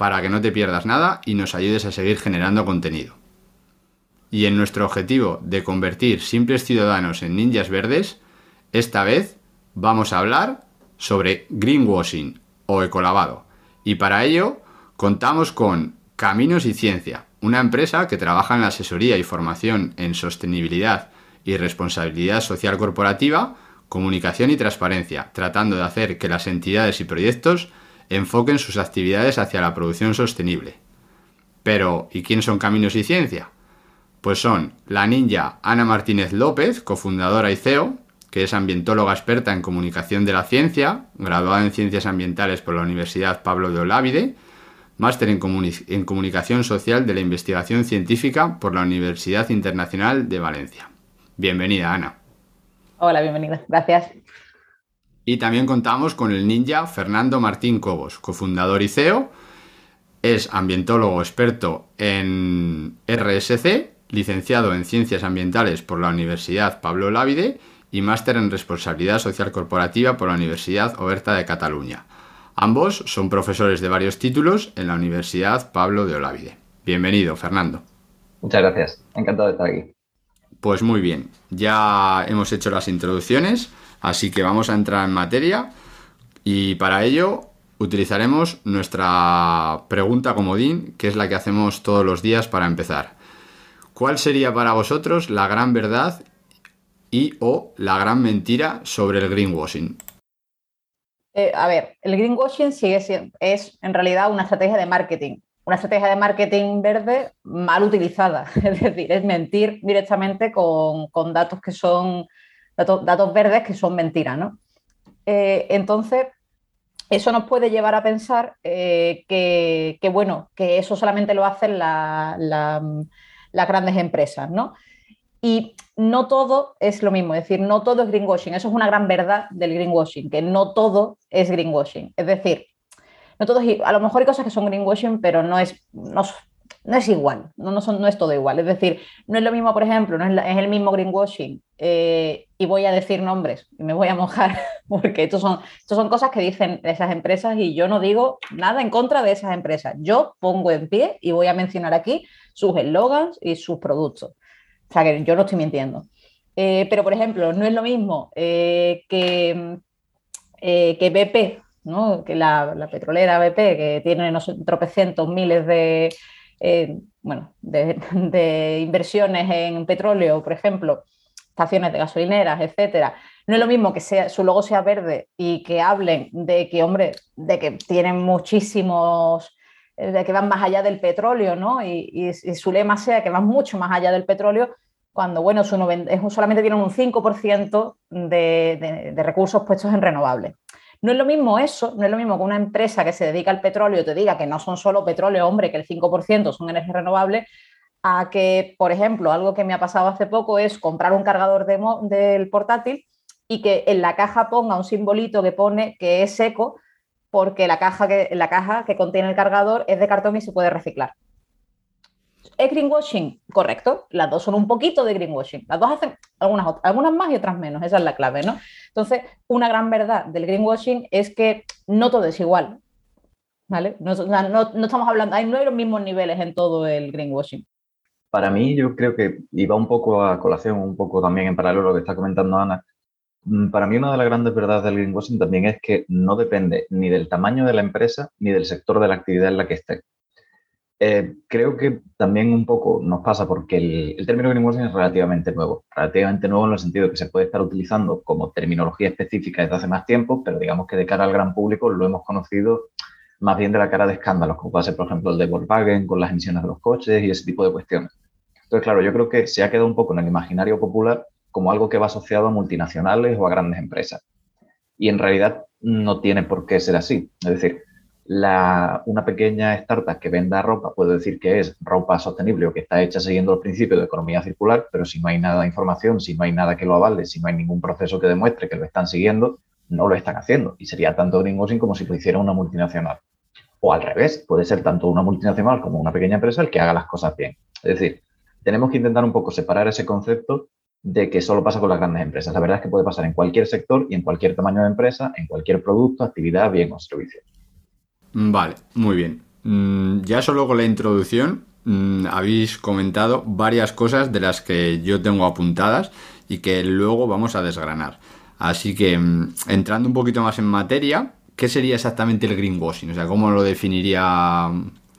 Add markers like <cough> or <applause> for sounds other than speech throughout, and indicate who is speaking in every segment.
Speaker 1: para que no te pierdas nada y nos ayudes a seguir generando contenido. Y en nuestro objetivo de convertir simples ciudadanos en ninjas verdes, esta vez vamos a hablar sobre greenwashing o ecolavado. Y para ello contamos con Caminos y Ciencia, una empresa que trabaja en la asesoría y formación en sostenibilidad y responsabilidad social corporativa, comunicación y transparencia, tratando de hacer que las entidades y proyectos enfoquen sus actividades hacia la producción sostenible. Pero, ¿y quién son Caminos y Ciencia? Pues son la ninja Ana Martínez López, cofundadora y CEO, que es ambientóloga experta en comunicación de la ciencia, graduada en ciencias ambientales por la Universidad Pablo de Olávide, máster en, en comunicación social de la investigación científica por la Universidad Internacional de Valencia. Bienvenida, Ana.
Speaker 2: Hola, bienvenida. Gracias.
Speaker 1: Y también contamos con el ninja Fernando Martín Cobos, cofundador y CEO. Es ambientólogo experto en RSC, licenciado en Ciencias Ambientales por la Universidad Pablo Lávide y máster en Responsabilidad Social Corporativa por la Universidad Oberta de Cataluña. Ambos son profesores de varios títulos en la Universidad Pablo de Olávide. Bienvenido, Fernando.
Speaker 3: Muchas gracias. Encantado de estar aquí.
Speaker 1: Pues muy bien, ya hemos hecho las introducciones, así que vamos a entrar en materia y para ello utilizaremos nuestra pregunta comodín, que es la que hacemos todos los días para empezar. ¿Cuál sería para vosotros la gran verdad y o la gran mentira sobre el greenwashing?
Speaker 2: Eh, a ver, el greenwashing sigue siendo, es en realidad una estrategia de marketing, una estrategia de marketing verde mal utilizada, <laughs> es decir, es mentir directamente con, con datos que son datos, verdes que son mentiras, ¿no? Eh, entonces, eso nos puede llevar a pensar eh, que, bueno, que eso solamente lo hacen la, la, las grandes empresas, ¿no? Y no todo es lo mismo, es decir, no todo es greenwashing. Eso es una gran verdad del greenwashing, que no todo es greenwashing. Es decir, no todo es, a lo mejor hay cosas que son greenwashing, pero no es, no, no es igual, no, no, son, no, es todo igual. Es decir, no es lo mismo, por ejemplo, no es, es el mismo greenwashing, eh, y voy a decir nombres y me voy a mojar, <laughs> porque estos son, estos son cosas que dicen esas empresas y yo no digo nada en contra de esas empresas. Yo pongo en pie y voy a mencionar aquí sus eslogans y sus productos. O sea, que yo no estoy mintiendo. Eh, pero, por ejemplo, no es lo mismo eh, que, que BP, ¿no? que la, la, petrolera BP, que tiene no sé, tropecientos miles de, bueno, <laughs> de, inversiones en petróleo, por ejemplo, estaciones de gasolineras, etcétera. No es lo mismo que sea, su logo sea verde y que hablen de que, hombre, de que tienen muchísimos de que van más allá del petróleo, ¿no? Y, su lema sea que van mucho más allá del petróleo, cuando, bueno, su 90, solamente tienen un 5% de, de, de, recursos puestos en renovables. No es lo mismo eso, no es lo mismo que una empresa que se dedica al petróleo te diga que no son solo petróleo, hombre, que el 5% son energías renovables, a que, por ejemplo, algo que me ha pasado hace poco es comprar un cargador de, del portátil y que en la caja ponga un simbolito que pone que es eco, porque la caja, que, la caja que contiene el cargador es de cartón y se puede reciclar. ¿Es greenwashing? Correcto. Las dos son un poquito de greenwashing. Las dos hacen algunas, algunas más y otras menos. Esa es la clave, ¿no? Entonces, una gran verdad del greenwashing es que no todo es igual. ¿Vale? No, estamos hablando, no hay los mismos niveles en todo el greenwashing.
Speaker 3: Para mí, yo creo que iba un poco a colación, un poco también en paralelo a lo que está comentando Ana, Mm, para mí una de las grandes verdades del greenwashing también es que no depende ni del tamaño de la empresa ni del sector de la actividad en la que esté. Eh, creo que también un poco nos pasa porque el, el, término greenwashing es relativamente nuevo. Relativamente nuevo en el sentido que se puede estar utilizando como terminología específica desde hace más tiempo, pero digamos que de cara al gran público lo hemos conocido más bien de la cara de escándalos, como puede ser, por ejemplo, el de Volkswagen con las emisiones de los coches y ese tipo de cuestiones. Entonces, claro, yo creo que se ha quedado un poco en el imaginario popular como algo que va asociado a multinacionales o a grandes empresas. Y en realidad no tiene por qué ser así. Es decir, la, una pequeña startup que venda ropa puede decir que es ropa sostenible o que está hecha siguiendo los principios de economía circular, pero si no hay nada de información, si no hay nada que lo avale, si no hay ningún proceso que demuestre que lo están siguiendo, no lo están haciendo. Y sería tanto greenwashing como si lo hiciera una multinacional. O al revés, puede ser tanto una multinacional como una pequeña empresa el que haga las cosas bien. Es decir, tenemos que intentar un poco separar ese concepto de que solo pasa con las grandes empresas. La verdad es que puede pasar en cualquier sector y en cualquier tamaño de empresa, en cualquier producto, actividad, bien o servicio.
Speaker 1: Vale, muy bien. Mm, ya solo con la introducción mm, habéis comentado varias cosas de las que yo tengo apuntadas y que luego vamos a desgranar. Así que mm, entrando un poquito más en materia, ¿qué sería exactamente el greenwashing? O sea, ¿cómo lo definiría?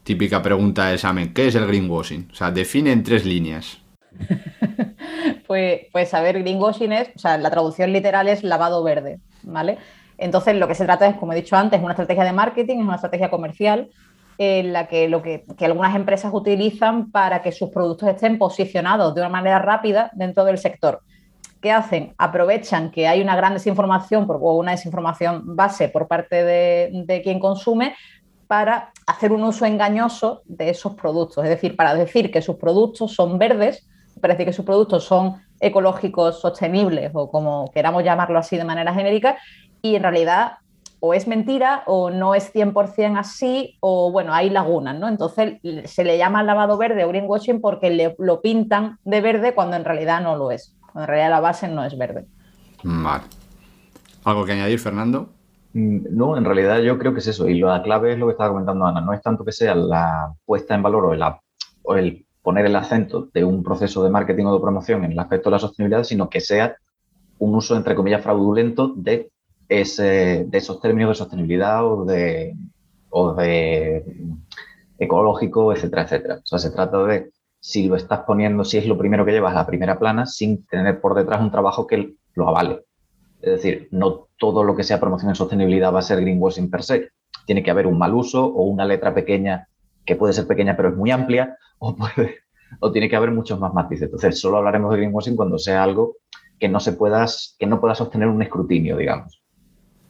Speaker 1: Típica pregunta de examen, ¿qué es el greenwashing? O sea, define en tres líneas. <laughs>
Speaker 2: pues, pues a ver, greenwashing es, o sea, la traducción literal es lavado verde, ¿vale? Entonces, lo que se trata es, como he dicho antes, una estrategia de marketing, es una estrategia comercial en la que, lo que, que, algunas empresas utilizan para que sus productos estén posicionados de una manera rápida dentro del sector. ¿Qué hacen? Aprovechan que hay una gran desinformación o una desinformación base por parte de, de quien consume para hacer un uso engañoso de esos productos. Es decir, para decir que sus productos son verdes, para decir que sus productos son ecológicos, sostenibles o como queramos llamarlo así de manera genérica, y en realidad o es mentira o no es 100% así o bueno, hay lagunas, ¿no? Entonces se le llama lavado verde o greenwashing porque le, lo pintan de verde cuando en realidad no lo es en realidad la base no es verde.
Speaker 1: Vale. ¿Algo que añadir, Fernando?
Speaker 3: Mm, no, en realidad yo creo que es eso. Y la clave es lo que estaba comentando Ana. No es tanto que sea la puesta en valor o el, o el poner el acento de un proceso de marketing o de promoción en el aspecto de la sostenibilidad, sino que sea un uso, entre comillas, fraudulento de, ese, de esos términos de sostenibilidad o de, o de ecológico, etcétera, etcétera. O sea, se trata de si lo estás poniendo, si es lo primero que llevas a la primera plana, sin tener por detrás un trabajo que lo avale. Es decir, no todo lo que sea promoción en sostenibilidad va a ser greenwashing per se. Tiene que haber un mal uso o una letra pequeña, que puede ser pequeña pero es muy amplia, o, puede, o tiene que haber muchos más matices. Entonces, solo hablaremos de greenwashing cuando sea algo que no, se pueda, que no pueda sostener un escrutinio, digamos.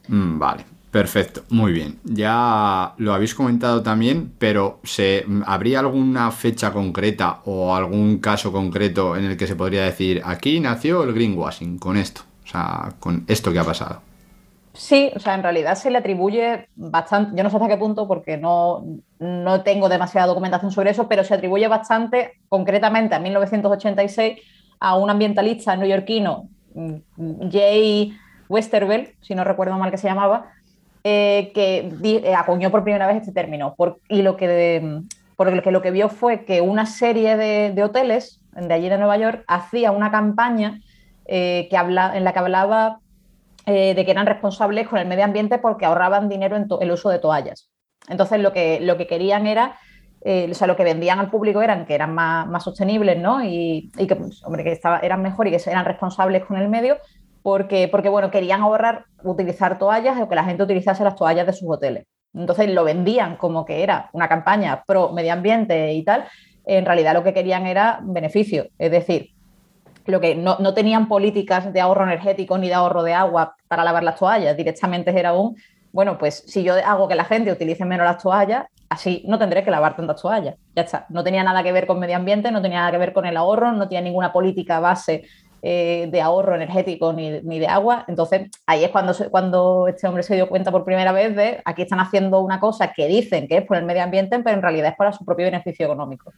Speaker 1: Mm, vale. Perfecto, muy bien. Ya lo habéis comentado también, pero ¿se, ¿habría alguna fecha concreta o algún caso concreto en el que se podría decir aquí nació el greenwashing con esto? O sea, con esto que ha pasado.
Speaker 2: Sí, o sea, en realidad se le atribuye bastante, yo no sé hasta qué punto porque no, no tengo demasiada documentación sobre eso, pero se atribuye bastante concretamente a 1986 a un ambientalista neoyorquino, mm, Jay Westervelt, si no recuerdo mal que se llamaba, eh, que eh, acuñó por primera vez este término. y lo que, por lo que lo que vio fue que una serie de, hoteles de allí de Nueva York hacía una campaña eh, que habla, en la que hablaba de que eran responsables con el medio ambiente porque ahorraban dinero en el uso de toallas. Entonces lo que, lo que querían era o sea, lo que vendían al público eran que eran más, más sostenibles, ¿no? Y, que, hombre, que estaba, eran mejor y que eran responsables con el medio, porque, porque bueno, querían ahorrar utilizar toallas o que la gente utilizase las toallas de sus hoteles. Entonces lo vendían como que era una campaña pro medio ambiente y tal. En realidad lo que querían era beneficio, es decir, lo que no, no tenían políticas de ahorro energético ni de ahorro de agua para lavar las toallas, directamente era un, bueno, pues si yo hago que la gente utilice menos las toallas, así no tendré que lavar tantas toallas. Ya está. No tenía nada que ver con medio ambiente, no tenía nada que ver con el ahorro, no tenía ninguna política base eh, de ahorro energético ni, de agua. Entonces, ahí es cuando, cuando este hombre se dio cuenta por primera vez de aquí están haciendo una cosa que dicen que es por el medio ambiente, pero en realidad es para su propio beneficio económico.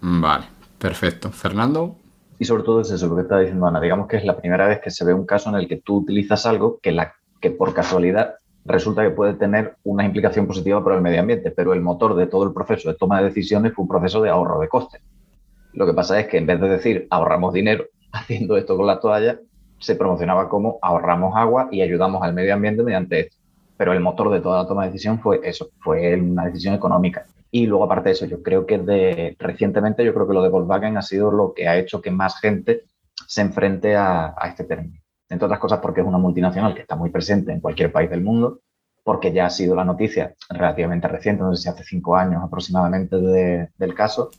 Speaker 1: Vale, perfecto. Fernando.
Speaker 3: Y sobre todo es eso lo que está diciendo Ana. Digamos que es la primera vez que se ve un caso en el que tú utilizas algo que, la, que por casualidad resulta que puede tener una implicación positiva para el medio ambiente, pero el motor de todo el proceso de toma de decisiones fue un proceso de ahorro de costes. Lo que pasa es que en vez de decir ahorramos dinero, haciendo esto con la toalla, se promocionaba como ahorramos agua y ayudamos al medio ambiente mediante esto. Pero el motor de toda la toma de decisión fue eso, fue una decisión económica. Y luego, aparte de eso, yo creo que de, recientemente, yo creo que lo de Volkswagen ha sido lo que ha hecho que más gente se enfrente a, a este término. Entre otras cosas porque es una multinacional que está muy presente en cualquier país del mundo, porque ya ha sido la noticia relativamente reciente, no sé si hace cinco años aproximadamente del caso,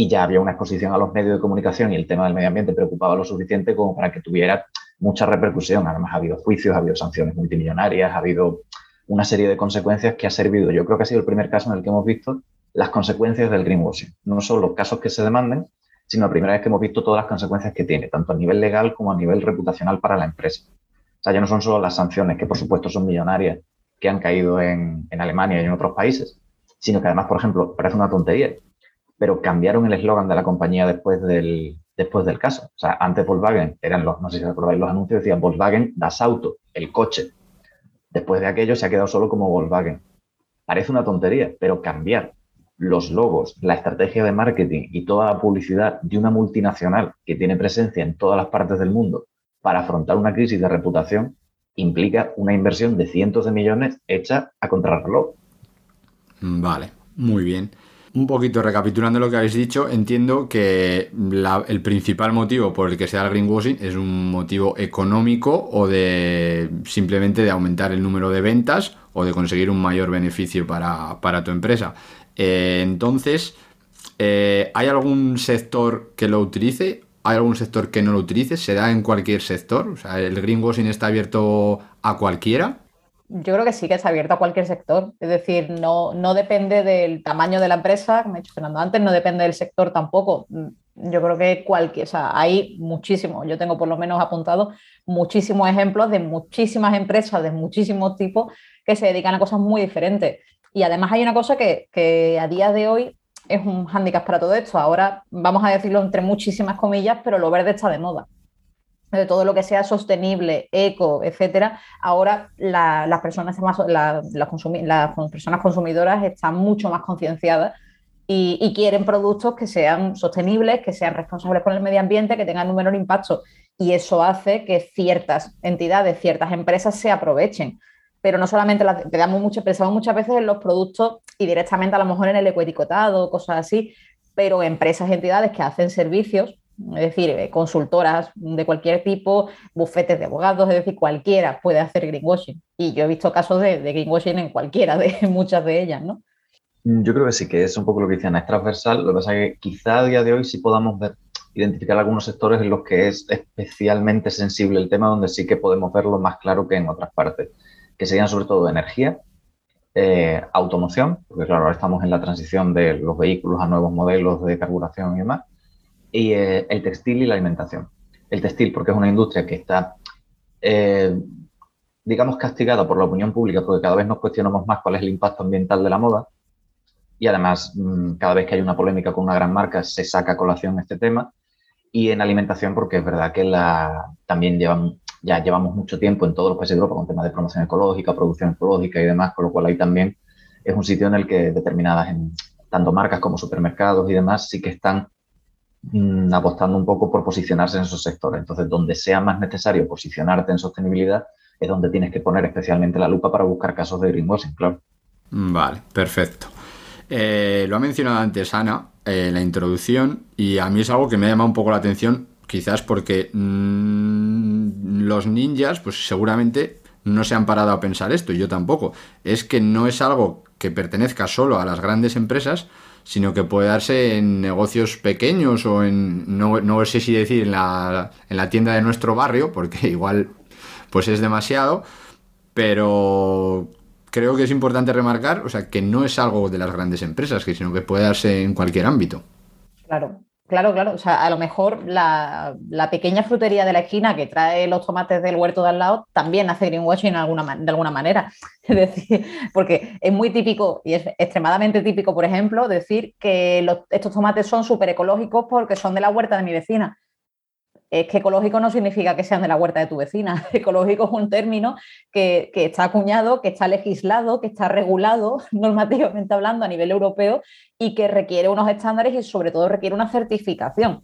Speaker 3: y ya había una exposición a los medios de comunicación y el tema del medio ambiente preocupaba lo suficiente como para que tuviera mucha repercusión. Además, ha habido juicios, ha habido sanciones multimillonarias, ha habido una serie de consecuencias que ha servido. Yo creo que ha sido el primer caso en el que hemos visto las consecuencias del greenwashing. No solo casos que se demanden, sino la primera vez que hemos visto todas las consecuencias que tiene, tanto a nivel legal como a nivel reputacional para la empresa. O sea, ya no son solo las sanciones, que por supuesto son millonarias, que han caído en, en Alemania y en otros países, sino que además, por ejemplo, parece una tontería, pero cambiaron el eslogan de la compañía después del, después del caso. O sea, antes Volkswagen, eran los, no sé si recordáis los anuncios, decían Volkswagen das Auto, el coche. Después de aquello se ha quedado solo como Volkswagen. Parece una tontería, pero cambiar los logos, la estrategia de marketing y toda la publicidad de una multinacional que tiene presencia en todas las partes del mundo para afrontar una crisis de reputación implica una inversión de cientos de millones hecha a contrarreloj.
Speaker 1: Vale, muy bien. Un poquito recapitulando lo que habéis dicho, entiendo que el principal motivo por el que se da el greenwashing es un motivo económico o de simplemente de aumentar el número de ventas o de conseguir un mayor beneficio para, tu empresa. Eh, entonces, eh, ¿hay algún sector que lo utilice? ¿Hay algún sector que no lo utilice? ¿Se da en cualquier sector? O sea, ¿el greenwashing está abierto a cualquiera?
Speaker 2: Yo creo que sí que está abierto a cualquier sector. Es decir, no, no depende del tamaño de la empresa, como ha dicho Fernando antes, no depende del sector tampoco. Yo creo que cualquier, o sea, hay muchísimos, yo tengo por lo menos apuntado muchísimos ejemplos de muchísimas empresas de muchísimos tipos que se dedican a cosas muy diferentes. Y además hay una cosa que, a día de hoy es un hándicap para todo esto. Ahora vamos a decirlo entre muchísimas comillas, pero lo verde está de moda. De todo lo que sea sostenible, eco, etcétera, ahora las, personas más, las personas consumidoras están mucho más concienciadas y, quieren productos que sean sostenibles, que sean responsables con el medio ambiente, que tengan un menor impacto. Y eso hace que ciertas entidades, ciertas empresas se aprovechen pero no solamente la, mucho, pensamos muchas veces en los productos y directamente a lo mejor en el ecoeticotado, cosas así, pero empresas, entidades que hacen servicios, es decir, eh, consultoras de cualquier tipo, bufetes de abogados, es decir, cualquiera puede hacer greenwashing. Y yo he visto casos de, greenwashing en cualquiera de <laughs> muchas de ellas, ¿no?
Speaker 3: Mm, yo creo que sí, que es un poco lo que decían, es transversal. Lo que pasa es que quizá a día de hoy sí podamos ver, identificar algunos sectores en los que es especialmente sensible el tema, donde sí que podemos verlo más claro que en otras partes que serían sobre todo energía, eh, automoción, porque claro, ahora estamos en la transición de los vehículos a nuevos modelos de carburación y demás, y eh, el textil y la alimentación. El textil porque es una industria que está, eh, digamos, castigada por la opinión pública, porque cada vez nos cuestionamos más cuál es el impacto ambiental de la moda, y además mm, cada vez que hay una polémica con una gran marca se saca a colación este tema, y en alimentación porque es verdad que la, también llevan ya llevamos mucho tiempo en todos los países de Europa con temas de promoción ecológica, producción ecológica y demás, con lo cual ahí también es un sitio en el que determinadas, tanto marcas como supermercados y demás, sí que están mm, apostando un poco por posicionarse en esos sectores. Entonces, donde sea más necesario posicionarte en sostenibilidad, es donde tienes que poner especialmente la lupa para buscar casos de greenwashing, claro.
Speaker 1: Vale, perfecto. Eh, lo ha mencionado antes Ana en la introducción y a mí es algo que me ha llamado un poco la atención Quizás porque mm, los ninjas, pues seguramente no se han parado a pensar esto, y yo tampoco. Es que no es algo que pertenezca solo a las grandes empresas, sino que puede darse en negocios pequeños o en, no, sé si decir en la, en la tienda de nuestro barrio, porque <laughs> igual pues es demasiado, pero creo que es importante remarcar, o sea, que no es algo de las grandes empresas, sino que puede darse en cualquier ámbito.
Speaker 2: Claro, Claro, claro. O sea, a lo mejor la, pequeña frutería de la esquina que trae los tomates del huerto de al lado también hace greenwashing de alguna, manera. <laughs> Es decir, porque es muy típico y es extremadamente típico, por ejemplo, decir que estos tomates son súper ecológicos porque son de la huerta de mi vecina es que ecológico no significa que sean de la huerta de tu vecina. <laughs> Ecológico es un término que, está acuñado, que está legislado, que está regulado <laughs> normativamente hablando a nivel europeo y que requiere unos estándares y sobre todo requiere una certificación.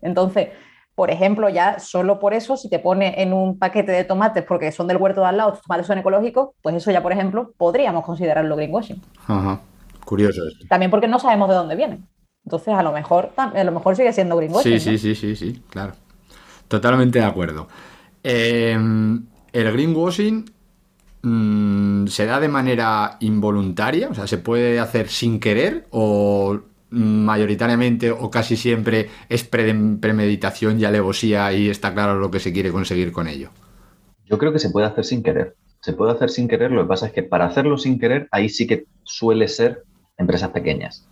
Speaker 2: Entonces, por ejemplo, ya solo por eso, si te pone en un paquete de tomates porque son del huerto de al lado, tus tomates son ecológicos, pues eso ya, por ejemplo, podríamos considerarlo greenwashing.
Speaker 1: Ajá. Curioso esto.
Speaker 2: También porque no sabemos de dónde vienen. Entonces, a lo mejor, a lo mejor sigue siendo greenwashing.
Speaker 1: Sí, sí, sí, sí, sí, claro. Totalmente de acuerdo. Eh, el greenwashing mm, se da de manera involuntaria, o sea, se puede hacer sin querer o mayoritariamente o casi siempre es premeditación y alevosía y está claro lo que se quiere conseguir con ello.
Speaker 3: Yo creo que se puede hacer sin querer. Se puede hacer sin querer, lo que pasa es que para hacerlo sin querer, ahí sí que suele ser empresas pequeñas.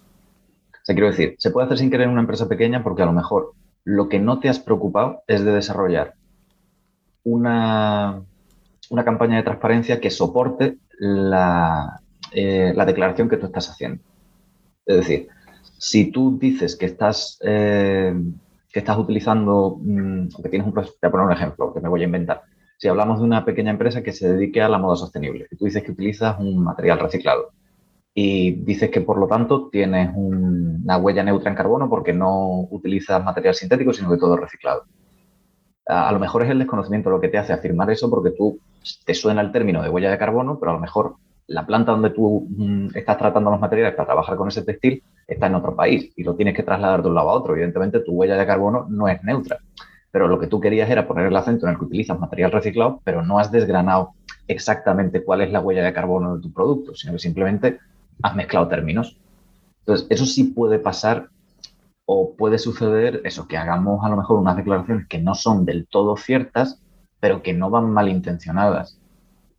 Speaker 3: O sea, quiero decir, se puede hacer sin querer una empresa pequeña porque a lo mejor lo que no te has preocupado es de desarrollar una, una campaña de transparencia que soporte la, eh, la declaración que tú estás haciendo. Es decir, si tú dices que estás, eh, que estás utilizando, mm, que tienes un voy a poner un ejemplo que me voy a inventar. Si hablamos de una pequeña empresa que se dedique a la moda sostenible y tú dices que utilizas un material reciclado y dices que por lo tanto tienes una huella neutra en carbono porque no utilizas material sintético, sino que todo es reciclado. A, lo mejor es el desconocimiento lo que te hace afirmar eso porque tú te suena el término de huella de carbono, pero a lo mejor la planta donde tú mm, estás tratando los materiales para trabajar con ese textil está en otro país y lo tienes que trasladar de un lado a otro. Evidentemente, tu huella de carbono no es neutra, pero lo que tú querías era poner el acento en el que utilizas material reciclado, pero no has desgranado exactamente cuál es la huella de carbono de tu producto, sino que simplemente has mezclado términos. Entonces, eso sí puede pasar o puede suceder eso, que hagamos a lo mejor unas declaraciones que no son del todo ciertas, pero que no van malintencionadas.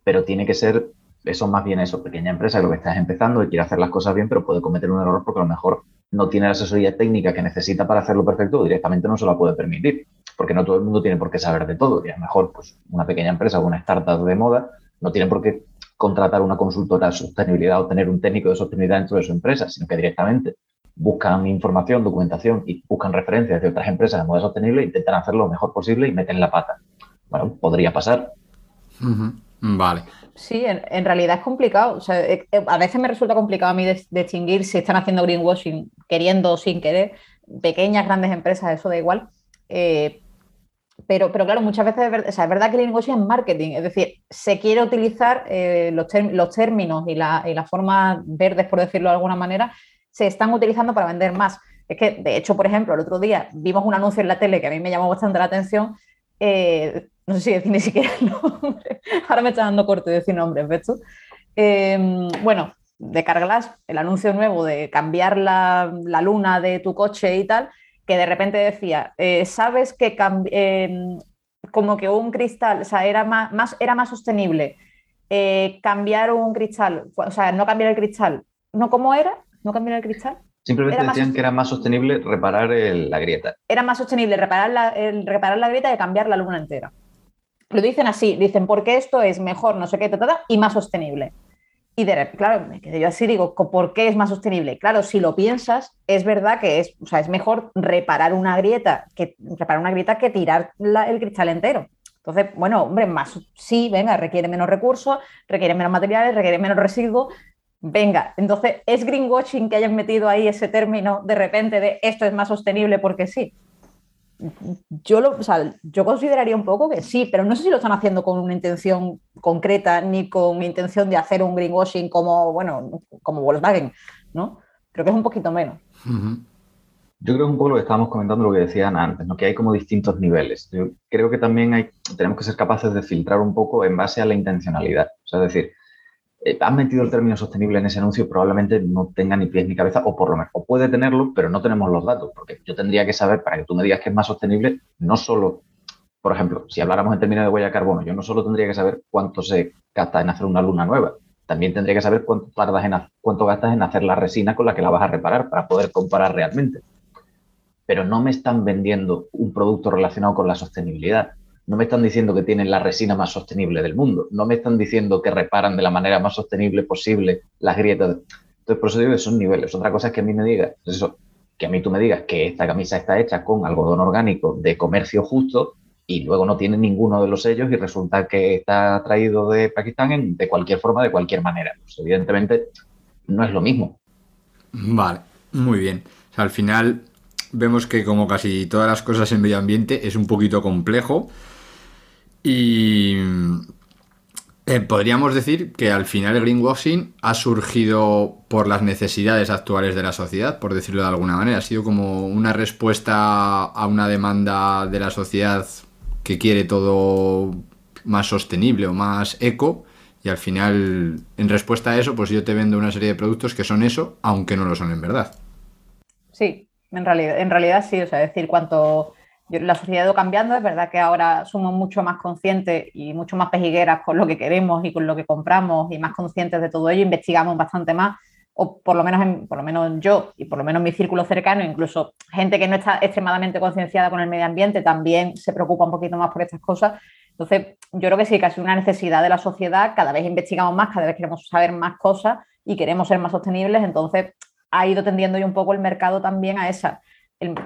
Speaker 3: Pero tiene que ser eso más bien eso, pequeña empresa lo que estás empezando y quiere hacer las cosas bien, pero puede cometer un error porque a lo mejor no tiene la asesoría técnica que necesita para hacerlo perfecto o directamente no se la puede permitir, porque no todo el mundo tiene por qué saber de todo. Y a lo mejor pues, una pequeña empresa o una startup de moda no tiene por qué contratar una consultora de sostenibilidad o tener un técnico de sostenibilidad dentro de su empresa, sino que directamente buscan información, documentación y buscan referencias de otras empresas de moda sostenible e intentan hacerlo lo mejor posible y meten la pata. Bueno, podría pasar.
Speaker 1: Vale.
Speaker 2: Sí, en, realidad es complicado. Eh, eh, a veces me resulta complicado a mí distinguir si están haciendo greenwashing queriendo o sin querer. Pequeñas, grandes empresas, eso da igual. Eh, pero, pero claro, muchas veces es verdad, es verdad que el greenwashing es marketing. Es decir, se quiere utilizar los, los, términos y, la, y las formas verdes, por decirlo de alguna manera, se están utilizando para vender más. Es que, de hecho, por ejemplo, el otro día vimos un anuncio en la tele que a mí me llamó bastante la atención no sé si decir ni siquiera el nombre, <laughs> ahora me está dando corto decir nombres, ¿ves tú? Em, bueno, de Carglass, el anuncio nuevo de cambiar la, luna de tu coche y tal, que de repente decía, eh, ¿sabes que em, como que un cristal, o sea, era más, era más sostenible eh, cambiar un cristal, o sea, no cambiar el cristal, ¿no cómo era? ¿No cambiar el cristal?
Speaker 3: Simplemente decían que era más sostenible reparar la grieta.
Speaker 2: Era más sostenible reparar la, reparar la grieta que cambiar la luna entera. Lo dicen así, dicen, porque esto es mejor, no sé qué, y más sostenible. Y de, claro, me yo así, digo, ¿por qué es más sostenible? Claro, si lo piensas, es verdad que es, o sea, es mejor reparar una grieta que reparar una grieta que tirar el cristal entero. Entonces, bueno, hombre, más sí, venga, requiere menos recursos, requiere menos materiales, requiere menos residuos. Venga, entonces, ¿es greenwashing que hayan metido ahí ese término de repente de esto es más sostenible porque sí? Yo, lo, yo consideraría un poco que sí, pero no sé si lo están haciendo con una intención concreta ni con intención de hacer un greenwashing como, bueno, como Volkswagen, ¿no? Creo que es un poquito menos.
Speaker 3: Yo creo que un poco lo que estábamos comentando, lo que decían antes, ¿no? que hay como distintos niveles. Creo que también hay, tenemos que ser capaces de filtrar un poco en base a la intencionalidad. O sea, es decir, eh, han metido el término sostenible en ese anuncio, probablemente no tenga ni pies ni cabeza, o por lo menos, puede tenerlo, pero no tenemos los datos, porque yo tendría que saber, para que tú me digas que es más sostenible, no solo, por ejemplo, si habláramos en términos de huella de carbono, yo no solo tendría que saber cuánto se gasta en hacer una luna nueva, también tendría que saber cuánto, tardas en, cuánto gastas en hacer la resina con la que la vas a reparar para poder comparar realmente. Pero no me están vendiendo un producto relacionado con la sostenibilidad no me están diciendo que tienen la resina más sostenible del mundo, no me están diciendo que reparan de la manera más sostenible posible las grietas. Entonces, por eso digo que son niveles. Otra cosa es que a mí me digas, pues eso, que a mí tú me digas que esta camisa está hecha con algodón orgánico de comercio justo y luego no tiene ninguno de los sellos y resulta que está traído de Pakistán de cualquier forma, de cualquier manera. Pues evidentemente no es lo mismo.
Speaker 1: Vale, muy bien. al final vemos que como casi todas las cosas en medio ambiente es un poquito complejo y eh, podríamos decir que al final el greenwashing ha surgido por las necesidades actuales de la sociedad, por decirlo de alguna manera. Ha sido como una respuesta a una demanda de la sociedad que quiere todo más sostenible o más eco. Y al final, en respuesta a eso, pues yo te vendo una serie de productos que son eso, aunque no lo son en verdad.
Speaker 2: Sí, en realidad, en realidad sí. O sea, decir, cuanto la sociedad ha ido cambiando, es verdad que ahora somos mucho más conscientes y mucho más pejigueras con lo que queremos y con lo que compramos y más conscientes de todo ello, investigamos bastante más, o por lo menos, en, por lo menos yo y por lo menos en mi círculo cercano, incluso gente que no está extremadamente concienciada con el medio ambiente también se preocupa un poquito más por estas cosas. Entonces, yo creo que sí, que ha sido una necesidad de la sociedad, cada vez investigamos más, cada vez queremos saber más cosas y queremos ser más sostenibles, entonces ha ido tendiendo ya un poco el mercado también a esa,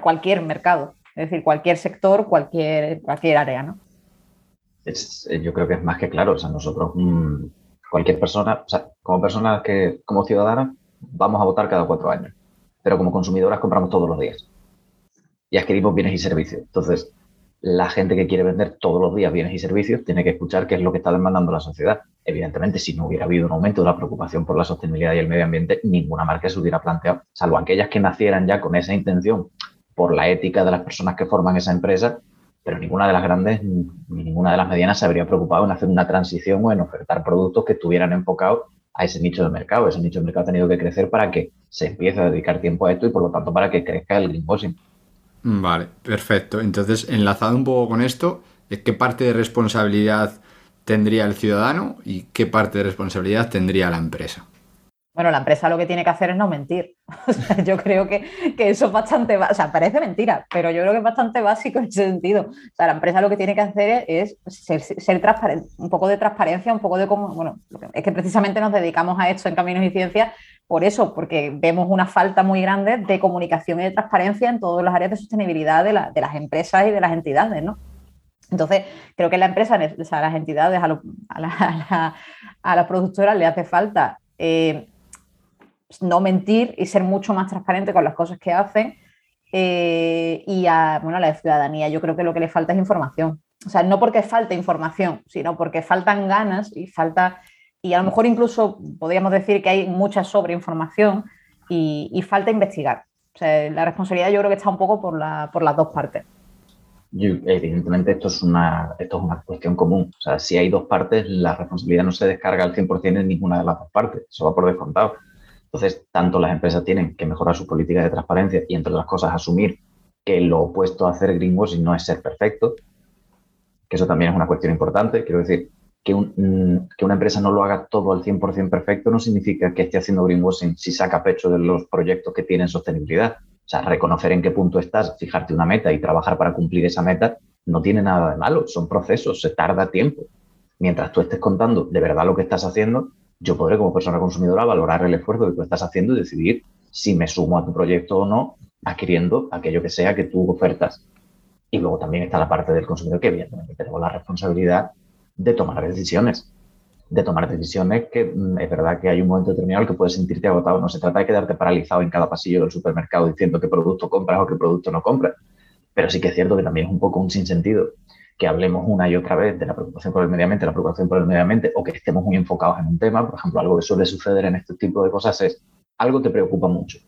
Speaker 2: cualquier mercado. Es decir, cualquier sector, cualquier, cualquier área, ¿no?
Speaker 3: Eh, yo creo que es más que claro. O sea, nosotros, mm, cualquier persona, o sea, como personas que, como ciudadanas, vamos a votar cada cuatro años. Pero como consumidoras compramos todos los días. Y adquirimos bienes y servicios. Entonces, la gente que quiere vender todos los días bienes y servicios tiene que escuchar qué es lo que está demandando la sociedad. Evidentemente, si no hubiera habido un aumento de la preocupación por la sostenibilidad y el medio ambiente, ninguna marca se hubiera planteado, salvo aquellas que nacieran ya con esa intención por la ética de las personas que forman esa empresa, pero ninguna de las grandes ni ninguna de las medianas se habría preocupado en hacer una transición o en ofertar productos que estuvieran enfocados a ese nicho de mercado. Ese nicho de mercado ha tenido que crecer para que se empiece a dedicar tiempo a esto y por lo tanto para que crezca el greenwashing.
Speaker 1: Vale, perfecto. Entonces, enlazado un poco con esto, ¿qué parte de responsabilidad tendría el ciudadano y qué parte de responsabilidad tendría la empresa?
Speaker 2: Bueno, la empresa lo que tiene que hacer es no mentir. <laughs> yo creo que, eso es bastante, o sea, parece mentira, pero yo creo que es bastante básico en ese sentido. O sea, la empresa lo que tiene que hacer es ser, transparente, un poco de transparencia, un poco de cómo, bueno, es que precisamente nos dedicamos a esto en Caminos y Ciencias por eso, porque vemos una falta muy grande de comunicación y de transparencia en todas las áreas de sostenibilidad de, las empresas y de las entidades, ¿no? Entonces, creo que la empresa, o sea, las entidades, a, la, a, las productoras le hace falta eh, no mentir y ser mucho más transparente con las cosas que hacen. Eh, y a, bueno, la ciudadanía yo creo que lo que le falta es información. O sea, no porque falte información, sino porque faltan ganas y falta, y a lo mejor incluso podríamos decir que hay mucha sobreinformación y, y falta investigar. O sea, la responsabilidad yo creo que está un poco por, la, por las dos partes.
Speaker 3: evidentemente esto es, una, esto es una cuestión común. O sea, si hay dos partes, la responsabilidad no se descarga al 100% en ninguna de las dos partes. Eso va por descontado. Entonces, tanto las empresas tienen que mejorar su política de transparencia y, entre otras cosas, asumir que lo opuesto a hacer greenwashing no es ser perfecto, que eso también es una cuestión importante. Quiero decir, que, mm, que una empresa no lo haga todo al 100% perfecto no significa que esté haciendo greenwashing si saca pecho de los proyectos que tienen sostenibilidad. O sea, reconocer en qué punto estás, fijarte una meta y trabajar para cumplir esa meta no tiene nada de malo, son procesos, se tarda tiempo. Mientras tú estés contando de verdad lo que estás haciendo, yo podré como persona consumidora valorar el esfuerzo que tú estás haciendo y decidir si me sumo a tu proyecto o no, adquiriendo aquello que sea que tú ofertas. Y luego también está la parte del consumidor que evidentemente tenemos la responsabilidad de tomar decisiones. De tomar decisiones que mm, es verdad que hay un momento determinado que puedes sentirte agotado. No se trata de quedarte paralizado en cada pasillo del supermercado diciendo qué producto compras o qué producto no compras. Pero sí que es cierto que también es un poco un sinsentido que hablemos una y otra vez de la preocupación por el medio ambiente, la preocupación por el medio ambiente, o que estemos muy enfocados en un tema. Por ejemplo, algo que suele suceder en este tipo de cosas es algo te preocupa mucho,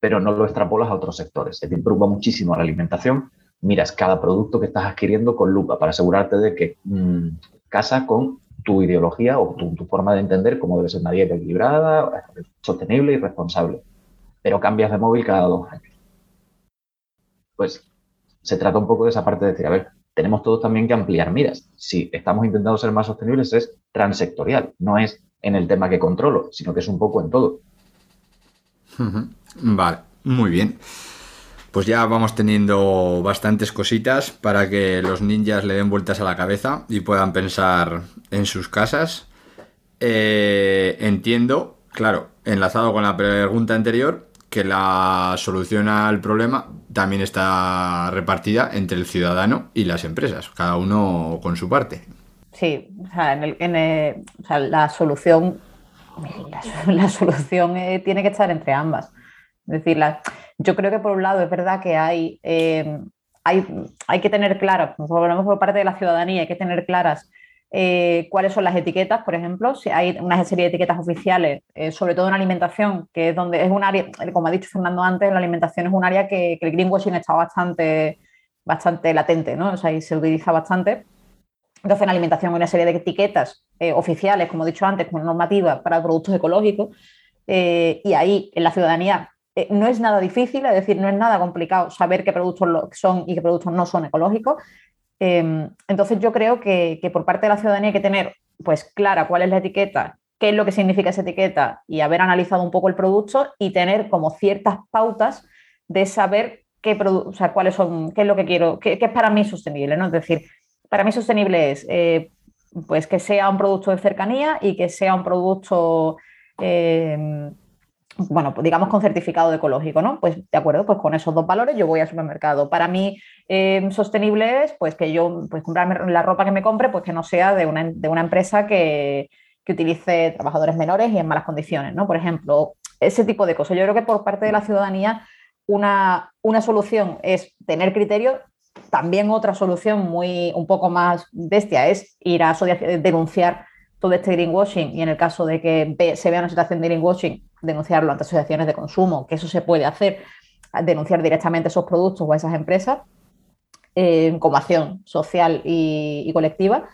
Speaker 3: pero no lo extrapolas a otros sectores. te preocupa muchísimo la alimentación, miras cada producto que estás adquiriendo con lupa para asegurarte de que mm, casa con tu ideología o tu, tu, forma de entender cómo debe ser una dieta equilibrada, sostenible y responsable. Pero cambias de móvil cada dos años. Pues se trata un poco de esa parte de decir, a ver, tenemos todos también que ampliar miras. Si estamos intentando ser más sostenibles es transectorial, no es en el tema que controlo, sino que es un poco en todo.
Speaker 1: Vale, muy bien. Pues ya vamos teniendo bastantes cositas para que los ninjas le den vueltas a la cabeza y puedan pensar en sus casas. Eh, entiendo, claro, enlazado con la pregunta anterior, que la solución al problema también está repartida entre el ciudadano y las empresas, cada uno con su parte.
Speaker 2: Sí, o sea, en la solución, la, solución eh, tiene que estar entre ambas. Es decir, Yo creo que por un lado es verdad que hay, eh, hay, hay, que tener claras, hablamos por parte de la ciudadanía, hay que tener claras eh, cuáles son las etiquetas, por ejemplo, si hay una serie de etiquetas oficiales, eh, sobre todo en alimentación, que es donde es un área, como ha dicho Fernando antes, la alimentación es un área que, que el greenwashing está bastante, bastante latente, ¿no? O sea, y se utiliza bastante. Entonces, en alimentación hay una serie de etiquetas eh, oficiales, como he dicho antes, como normativa para productos ecológicos, y ahí en la ciudadanía no es nada difícil, es decir, no es nada complicado saber qué productos son y qué productos no son ecológicos. Em, entonces, yo creo que, por parte de la ciudadanía hay que tener pues clara cuál es la etiqueta, qué es lo que significa esa etiqueta y haber analizado un poco el producto y tener como ciertas pautas de saber qué, o sea, cuáles son, qué es lo que quiero, qué, es para mí sostenible, ¿no? Es decir, para mí sostenible es eh, pues que sea un producto de cercanía y que sea un producto, eh, bueno, pues digamos con certificado de ecológico, ¿no? Pues de acuerdo, pues con esos dos valores yo voy al supermercado. Para mí eh, sostenible es pues que yo, pues comprarme la ropa que me compre, pues que no sea de una, de una empresa que, que, utilice trabajadores menores y en malas condiciones, ¿no? Por ejemplo, ese tipo de cosas. Yo creo que por parte de la ciudadanía una, una solución es tener criterio también otra solución muy un poco más bestia es ir a denunciar todo este greenwashing y en el caso de que se vea una situación de greenwashing, denunciarlo ante asociaciones de consumo, que eso se puede hacer, denunciar directamente esos productos o a esas empresas eh, como acción social y, colectiva.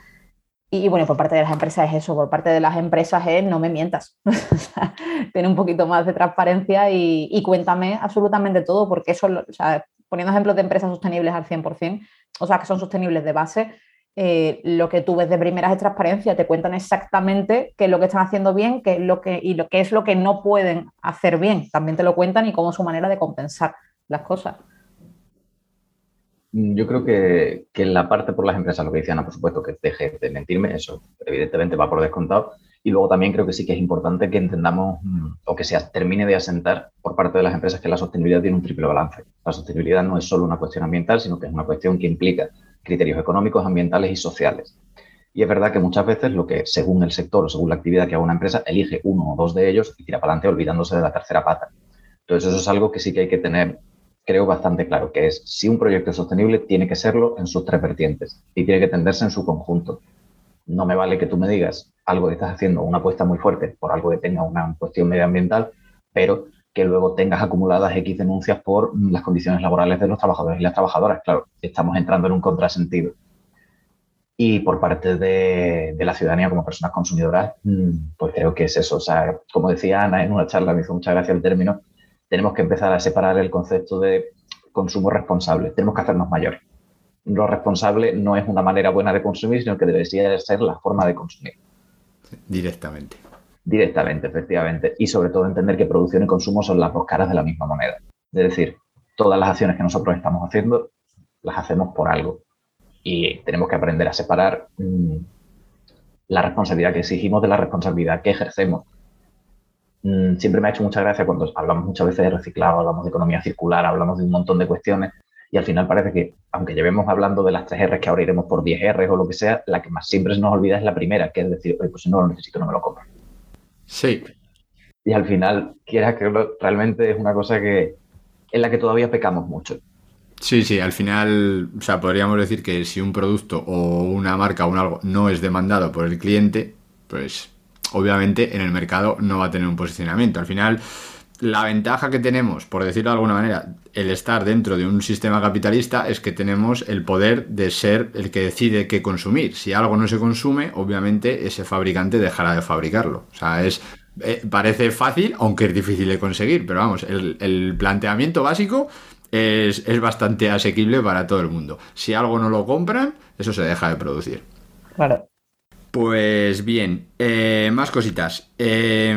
Speaker 2: Y, bueno, por parte de las empresas es eso, por parte de las empresas es no me mientas, <laughs> ten un poquito más de transparencia y, y, cuéntame absolutamente todo, porque eso, o sea, poniendo ejemplos de empresas sostenibles al 100%, o sea, que son sostenibles de base, eh, lo que tú ves de primeras es transparencia, te cuentan exactamente qué es lo que están haciendo bien qué es lo que, y lo que es lo que no pueden hacer bien. También te lo cuentan y cómo es su manera de compensar las cosas.
Speaker 3: Yo creo que, que en la parte por las empresas, lo que decían, por supuesto, que deje de mentirme, eso evidentemente va por descontado. Y luego también creo que sí que es importante que entendamos mm, o que se termine de asentar por parte de las empresas que la sostenibilidad tiene un triple balance. La sostenibilidad no es solo una cuestión ambiental, sino que es una cuestión que implica criterios económicos, ambientales y sociales. Y es verdad que muchas veces lo que, según el sector o según la actividad que haga una empresa, elige uno o dos de ellos y tira para adelante olvidándose de la tercera pata. Entonces, eso es algo que sí que hay que tener, creo, bastante claro, que es si un proyecto es sostenible, tiene que serlo en sus tres vertientes y tiene que tenderse en su conjunto. No me vale que tú me digas, algo que estás haciendo, una apuesta muy fuerte por algo que tenga una cuestión medioambiental, pero que luego tengas acumuladas X denuncias por las condiciones laborales de los trabajadores y las trabajadoras. Claro, estamos entrando en un contrasentido. Y por parte de, la ciudadanía como personas consumidoras, mm, pues creo que es eso. O sea, como decía Ana en una charla, me hizo mucha gracia el término, tenemos que empezar a separar el concepto de consumo responsable. Tenemos que hacernos mayores. Lo responsable no es una manera buena de consumir, sino que debería ser la forma de consumir.
Speaker 1: Directamente.
Speaker 3: Directamente, efectivamente. Y sobre todo entender que producción y consumo son las dos caras de la misma moneda. Es decir, todas las acciones que nosotros estamos haciendo las hacemos por algo. Y tenemos que aprender a separar mmm, la responsabilidad que exigimos de la responsabilidad que ejercemos. Mmm, siempre me ha hecho mucha gracia cuando hablamos muchas veces de reciclado, hablamos de economía circular, hablamos de un montón de cuestiones y al final parece que, aunque llevemos hablando de las tres R que ahora iremos por 10 R o lo que sea, la que más siempre se nos olvida es la primera, que es decir, pues si no lo necesito, no me lo compro.
Speaker 1: Sí.
Speaker 3: Y al final, quieras que realmente es una cosa que en la que todavía pecamos mucho.
Speaker 1: Sí, sí, al final, o sea, podríamos decir que si un producto o una marca o un algo no es demandado por el cliente, pues obviamente en el mercado no va a tener un posicionamiento. Al final, la ventaja que tenemos, por decirlo de alguna manera, el estar dentro de un sistema capitalista es que tenemos el poder de ser el que decide qué consumir. Si algo no se consume, obviamente ese fabricante dejará de fabricarlo. O sea, es eh, parece fácil, aunque es difícil de conseguir, pero vamos, el, el planteamiento básico es, es, bastante asequible para todo el mundo. Si algo no lo compran, eso se deja de producir.
Speaker 2: Claro.
Speaker 1: Pues bien, eh, más cositas. Eh,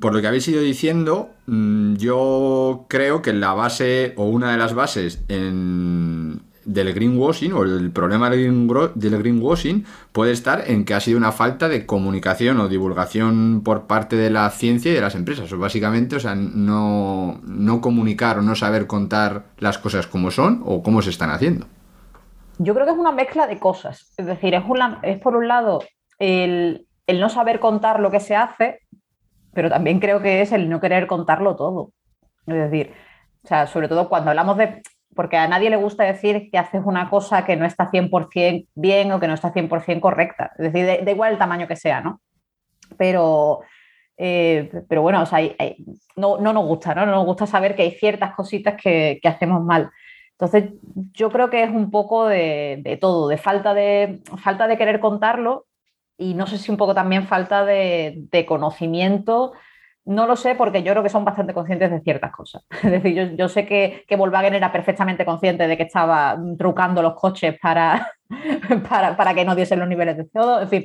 Speaker 1: por lo que habéis ido diciendo, mm, yo creo que la base o una de las bases del greenwashing o el problema del, green, del greenwashing puede estar en que ha sido una falta de comunicación o divulgación por parte de la ciencia y de las empresas. O básicamente, o sea, no, no comunicar o no saber contar las cosas como son o cómo se están haciendo.
Speaker 2: Yo creo que es una mezcla de cosas. Es decir, es, es por un lado el, el, no saber contar lo que se hace, pero también creo que es el no querer contarlo todo. Es decir, O sea, sobre todo cuando hablamos de... Porque a nadie le gusta decir que haces una cosa que no está 100% bien o que no está 100% correcta. Es decir, da igual el tamaño que sea, ¿no? Pero, eh, pero bueno, o sea, no, no, nos gusta, ¿no? No nos gusta saber que hay ciertas cositas que, que hacemos mal. Entonces, yo creo que es un poco de, de, todo, de falta de, falta de querer contarlo y no sé si un poco también falta de, conocimiento no lo sé porque yo creo que son bastante conscientes de ciertas cosas. <laughs> Es decir, yo, sé que, que, Volkswagen era perfectamente consciente de que estaba trucando los coches <laughs> para, para, que no diesen los niveles de CO2. En fin,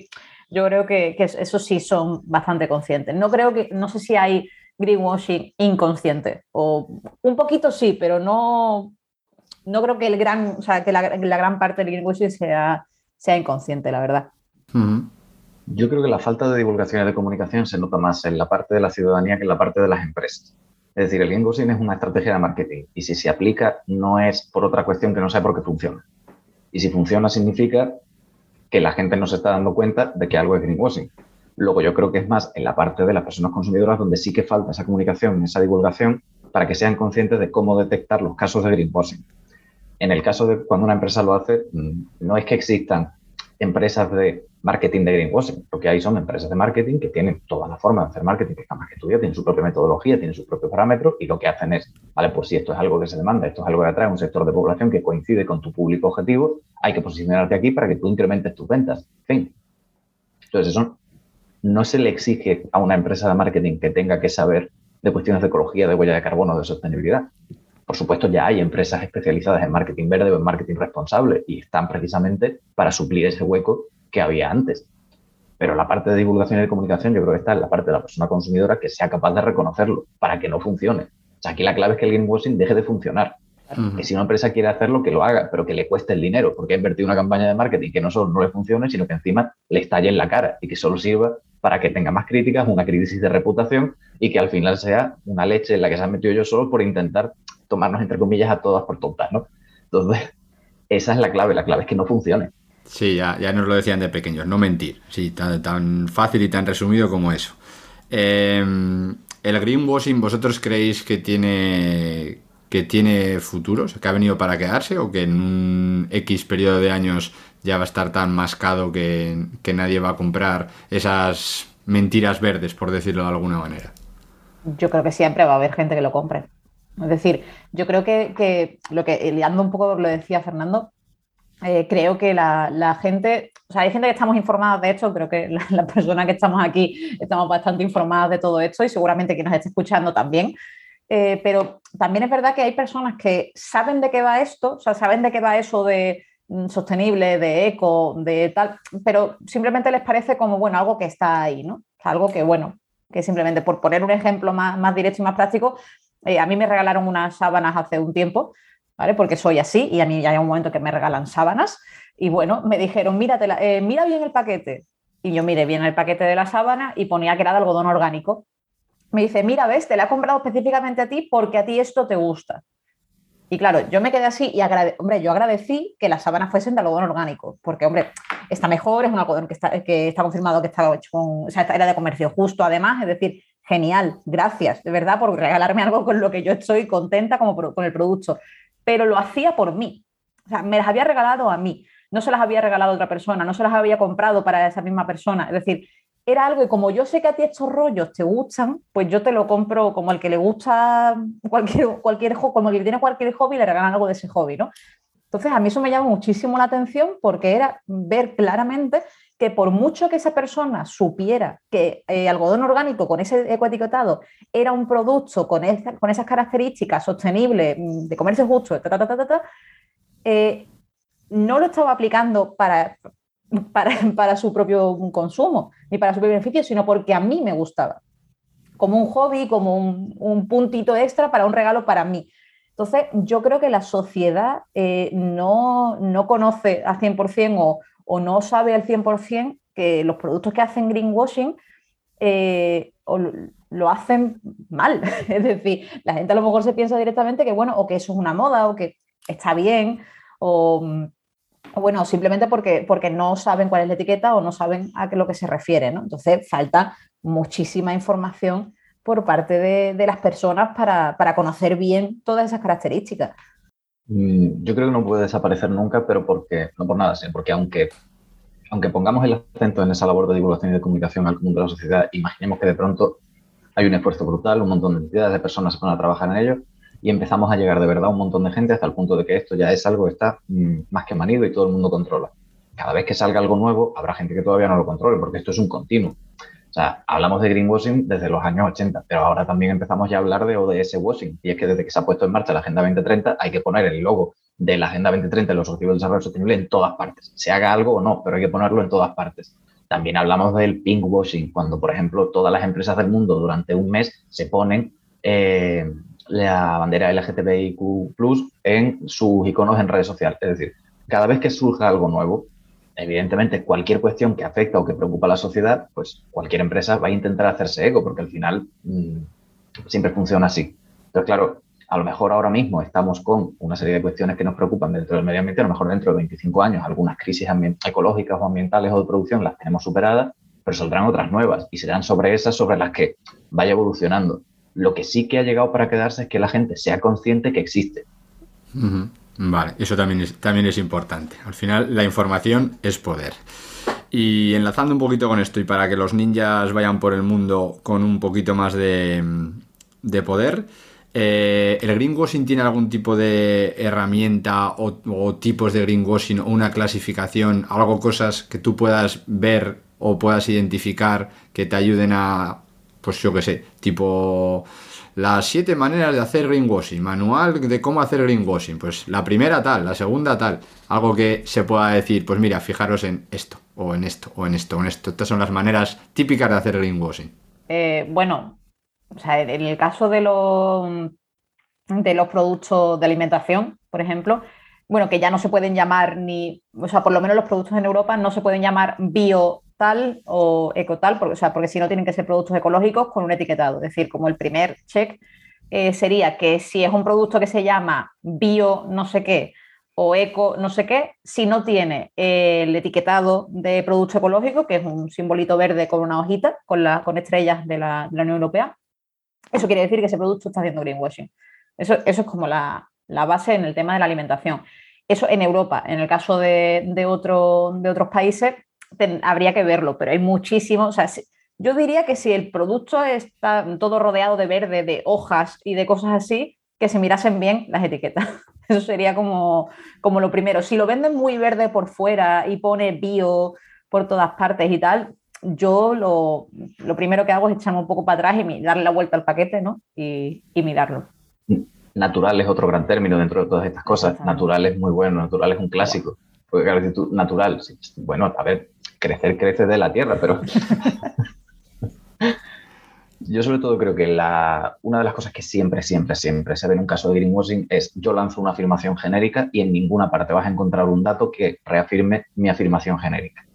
Speaker 2: yo creo que, eso sí son bastante conscientes. No creo que, no sé si hay greenwashing inconsciente. O un poquito sí, pero no, no creo que el gran, o sea, que la, gran parte del greenwashing sea, sea inconsciente, la verdad.
Speaker 3: Yo creo que la falta de divulgación y de comunicación se nota más en la parte de la ciudadanía que en la parte de las empresas. Es decir, el greenwashing es una estrategia de marketing y si se aplica no es por otra cuestión que no sea porque funciona. Y si funciona significa que la gente no se está dando cuenta de que algo es greenwashing. Luego yo creo que es más en la parte de las personas consumidoras donde sí que falta esa comunicación, esa divulgación para que sean conscientes de cómo detectar los casos de greenwashing. En el caso de cuando una empresa lo hace, mm, no es que existan empresas de marketing de greenwashing. Lo que son empresas de marketing que tienen toda la forma de hacer marketing, que están más que estudiadas, tienen su propia metodología, tienen sus propios parámetros y lo que hacen es, vale, pues si esto es algo que se demanda, esto es algo que atrae a un sector de población que coincide con tu público objetivo, hay que posicionarte aquí para que tú incrementes tus ventas. Fin. Entonces, eso no se le exige a una empresa de marketing que tenga que saber de cuestiones de ecología, de huella de carbono, de sostenibilidad. Por supuesto, ya hay empresas especializadas en marketing verde o en marketing responsable y están precisamente para suplir ese hueco que había antes. Pero la parte de divulgación y de comunicación yo creo que está en la parte de la persona consumidora que sea capaz de reconocerlo para que no funcione. O sea, aquí la clave es que el greenwashing deje de funcionar. Que si una empresa quiere hacerlo, que lo haga, pero que le cueste el dinero, porque ha invertido una campaña de marketing que no solo no le funcione, sino que encima le estalle en la cara y que solo sirva para que tenga más críticas, una crisis de reputación y que al final sea una leche en la que se han metido yo solo por intentar tomarnos, entre comillas, a todas por tontas, ¿no? Entonces, esa es la clave, la clave es que no funcione.
Speaker 1: Sí, ya, ya nos lo decían de pequeños, no mentir. Sí, tan, fácil y tan resumido como eso. Em, ¿El greenwashing vosotros creéis que tiene, que tiene futuro? ¿Que ha venido para quedarse o que en un X periodo de años ya va a estar tan mascado que, nadie va a comprar esas mentiras verdes, por decirlo de alguna manera?
Speaker 2: Yo creo que siempre va a haber gente que lo compre. Es decir, yo creo que, que lo que, liando un poco lo decía Fernando, eh, creo que la, gente, o sea, hay gente que estamos informadas de esto, creo que <laughs> las la personas que estamos aquí estamos bastante informadas de todo esto y seguramente quien nos esté escuchando también. Eh, pero también es verdad que hay personas que saben de qué va esto, o sea, saben de qué va eso de mm, sostenible, de eco, de tal, pero simplemente les parece como, bueno, algo que está ahí, ¿no? Algo que, bueno, que simplemente por poner un ejemplo más, más directo y más práctico, eh, a mí me regalaron unas sábanas hace un tiempo Porque soy así y a mí ya hay un momento que me regalan sábanas y bueno, me dijeron, eh, mira bien el paquete. Y yo miré bien el paquete de la sábana y ponía que era de algodón orgánico. Me dice, mira, ves, te la he comprado específicamente a ti porque a ti esto te gusta. Y claro, yo me quedé así y hombre, yo agradecí que las sábanas fuesen de algodón orgánico, porque, hombre, está mejor, es un algodón que está, que está confirmado que estaba hecho con, o sea, era de comercio justo además, es decir, genial, gracias, de verdad, por regalarme algo con lo que yo estoy contenta como con el producto pero lo hacía por mí. O sea, me las había regalado a mí, no se las había regalado a otra persona, no se las había comprado para esa misma persona. Es decir, era algo y como yo sé que a ti estos rollos te gustan, pues yo te lo compro como al que le gusta cualquier, cualquier como el que tiene cualquier hobby, le regalan algo de ese hobby, ¿no? Entonces, a mí eso me llama muchísimo la atención porque era ver claramente que por mucho que esa persona supiera que eh, algodón orgánico con ese ecoetiquetado era un producto con, esas características sostenibles, mm, de comercio justo, eh, no lo estaba aplicando para, <laughs> para, su propio consumo ni para su propio beneficio, sino porque a mí me gustaba, como un hobby, como un, puntito extra para un regalo para mí. Entonces, yo creo que la sociedad eh, no, no, conoce a 100% o, o no sabe al 100% que los productos que hacen greenwashing eh, lo, hacen mal. <laughs> es decir, la gente a lo mejor se piensa directamente que, bueno, o que eso es una moda, o que está bien, o, bueno, simplemente porque, porque no saben cuál es la etiqueta o no saben a qué lo que se refiere. ¿no? Entonces, falta muchísima información por parte de, las personas para, para, conocer bien todas esas características.
Speaker 3: Mm, yo creo que no puede desaparecer nunca, pero porque, no por nada, sino porque aunque, aunque pongamos el acento en esa labor de divulgación y de comunicación al mundo de la sociedad, imaginemos que de pronto hay un esfuerzo brutal, un montón de entidades, de personas se ponen a trabajar en ello y empezamos a llegar de verdad a un montón de gente hasta el punto de que esto ya es algo que está mm, más que manido y todo el mundo controla. Cada vez que salga algo nuevo, habrá gente que todavía no lo controle, porque esto es un continuo. O sea, hablamos de greenwashing desde los años 80, pero ahora también empezamos ya a hablar de ODS washing. Y es que desde que se ha puesto en marcha la Agenda 2030 hay que poner el logo de la Agenda 2030 y los Objetivos de Desarrollo Sostenible en todas partes. Se haga algo o no, pero hay que ponerlo en todas partes. También hablamos del pink washing, cuando, por ejemplo, todas las empresas del mundo durante un mes se ponen eh, la bandera LGTBIQ en sus iconos en redes sociales. Es decir, cada vez que surja algo nuevo, evidentemente cualquier cuestión que afecta o que preocupa a la sociedad, pues cualquier empresa va a intentar hacerse eco, porque al final mm, siempre funciona así. Entonces, claro, a lo mejor ahora mismo estamos con una serie de cuestiones que nos preocupan dentro del medio ambiente, a lo mejor dentro de 25 años algunas crisis ecológicas o ambientales o de producción las tenemos superadas, pero saldrán otras nuevas y serán sobre esas sobre las que vaya evolucionando. Lo que sí que ha llegado para quedarse es que la gente sea consciente que existe.
Speaker 1: Vale, eso también es, también es importante. Al final, la información es poder. Y enlazando un poquito con esto y para que los ninjas vayan por el mundo con un poquito más de, poder, eh, ¿el greenwashing tiene algún tipo de herramienta o, o, tipos de greenwashing o una clasificación, algo, cosas que tú puedas ver o puedas identificar que te ayuden a, pues yo qué sé, tipo las siete maneras de hacer greenwashing, manual de cómo hacer greenwashing, pues la primera tal, la segunda tal, algo que se pueda decir, pues mira, fijaros en esto, o en esto, o en esto, o en esto. Estas son las maneras típicas de hacer greenwashing.
Speaker 2: Eh, bueno, o sea, en el caso de los, de los productos de alimentación, por ejemplo, bueno, que ya no se pueden llamar ni, o sea, por lo menos los productos en Europa no se pueden llamar bio o ecotal, porque, porque si no tienen que ser productos ecológicos con un etiquetado. Es decir, como el primer check eh, sería que si es un producto que se llama bio no sé qué o eco no sé qué, si no tiene el etiquetado de producto ecológico, que es un simbolito verde con una hojita, con, la, con estrellas de la, Unión Europea, eso quiere decir que ese producto está haciendo greenwashing. Eso, es como la, base en el tema de la alimentación. Eso en Europa. En el caso de otros países, habría que verlo, pero hay muchísimos. O sea, yo diría que si el producto está todo rodeado de verde, de hojas y de cosas así, que se mirasen bien las etiquetas. <laughs> Eso sería como, como lo primero. Si lo venden muy verde por fuera y pone bio por todas partes y tal, yo lo, primero que hago es echarme un poco para atrás y darle la vuelta al paquete ¿no? y, y mirarlo.
Speaker 3: Natural es otro gran término dentro de todas estas cosas. Natural es muy bueno, natural es un clásico. Porque claro, natural, bueno, a ver, crecer crece de la tierra, pero <laughs> yo sobre todo creo que la, una de las cosas que siempre, siempre, siempre se ve en un caso de greenwashing es yo lanzo una afirmación genérica y en ninguna parte vas a encontrar un dato que reafirme mi afirmación genérica.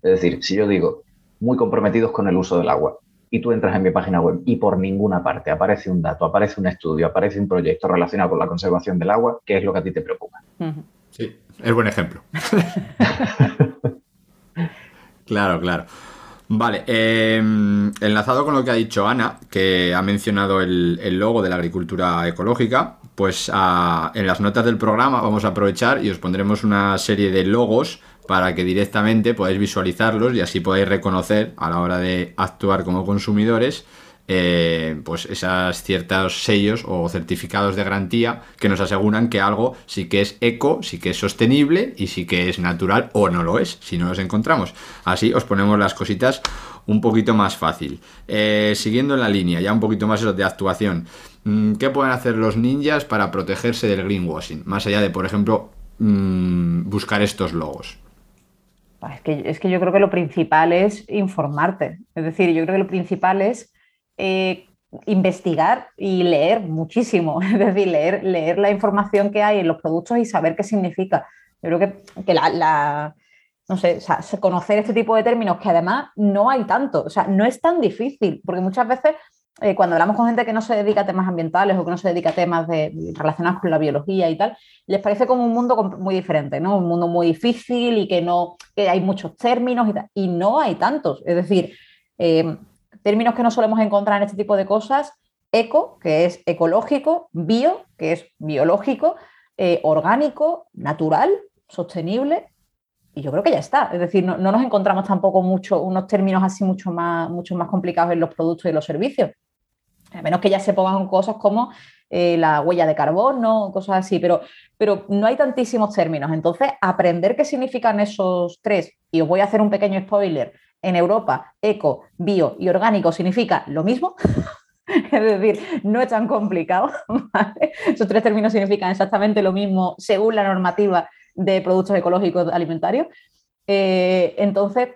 Speaker 3: Es decir, si yo digo muy comprometidos con el uso del agua y tú entras en mi página web y por ninguna parte aparece un dato, aparece un estudio, aparece un proyecto relacionado con la conservación del agua, ¿qué es lo que a ti te preocupa?
Speaker 1: Sí, es buen ejemplo. <laughs> Claro, claro. Vale, em, enlazado con lo que ha dicho Ana, que ha mencionado el, logo de la agricultura ecológica, pues en las notas del programa vamos a aprovechar y os pondremos una serie de logos para que directamente podáis visualizarlos y así podáis reconocer a la hora de actuar como consumidores eh, pues esas ciertos sellos o certificados de garantía que nos aseguran que algo sí que es eco, sí que es sostenible y sí que es natural o no lo es, si no los encontramos. Así os ponemos las cositas un poquito más fácil. Eh, siguiendo en la línea, ya un poquito más de actuación. Mm, ¿Qué pueden hacer los ninjas para protegerse del greenwashing? Más allá de, por ejemplo, mm, buscar estos logos.
Speaker 2: Es que, es que yo creo que lo principal es informarte. Es decir, yo creo que lo principal es eh, investigar y leer muchísimo, <laughs> es decir, leer, leer la información que hay en los productos y saber qué significa. Yo creo que, la, no sé, conocer este tipo de términos que además no hay tanto, o sea, no es tan difícil, porque muchas veces eh, cuando hablamos con gente que no se dedica a temas ambientales o que no se dedica a temas de, relacionados con la biología y tal, les parece como un mundo muy diferente, ¿no? Un mundo muy difícil y que no, que hay muchos términos y, y no hay tantos. Es decir, eh, términos que no solemos encontrar en este tipo de cosas, eco, que es ecológico, bio, que es biológico, eh, orgánico, natural, sostenible, y yo creo que ya está. Es decir, no, nos encontramos tampoco mucho, unos términos así mucho más, mucho más complicados en los productos y los servicios. A menos que ya se pongan cosas como eh, la huella de carbono, cosas así, pero, pero no hay tantísimos términos. Entonces, aprender qué significan esos tres, y os voy a hacer un pequeño spoiler, en Europa, eco, bio y orgánico significa lo mismo. <laughs> es decir, no es tan complicado. <laughs> Esos tres términos significan exactamente lo mismo según la normativa de productos ecológicos alimentarios. Eh, entonces,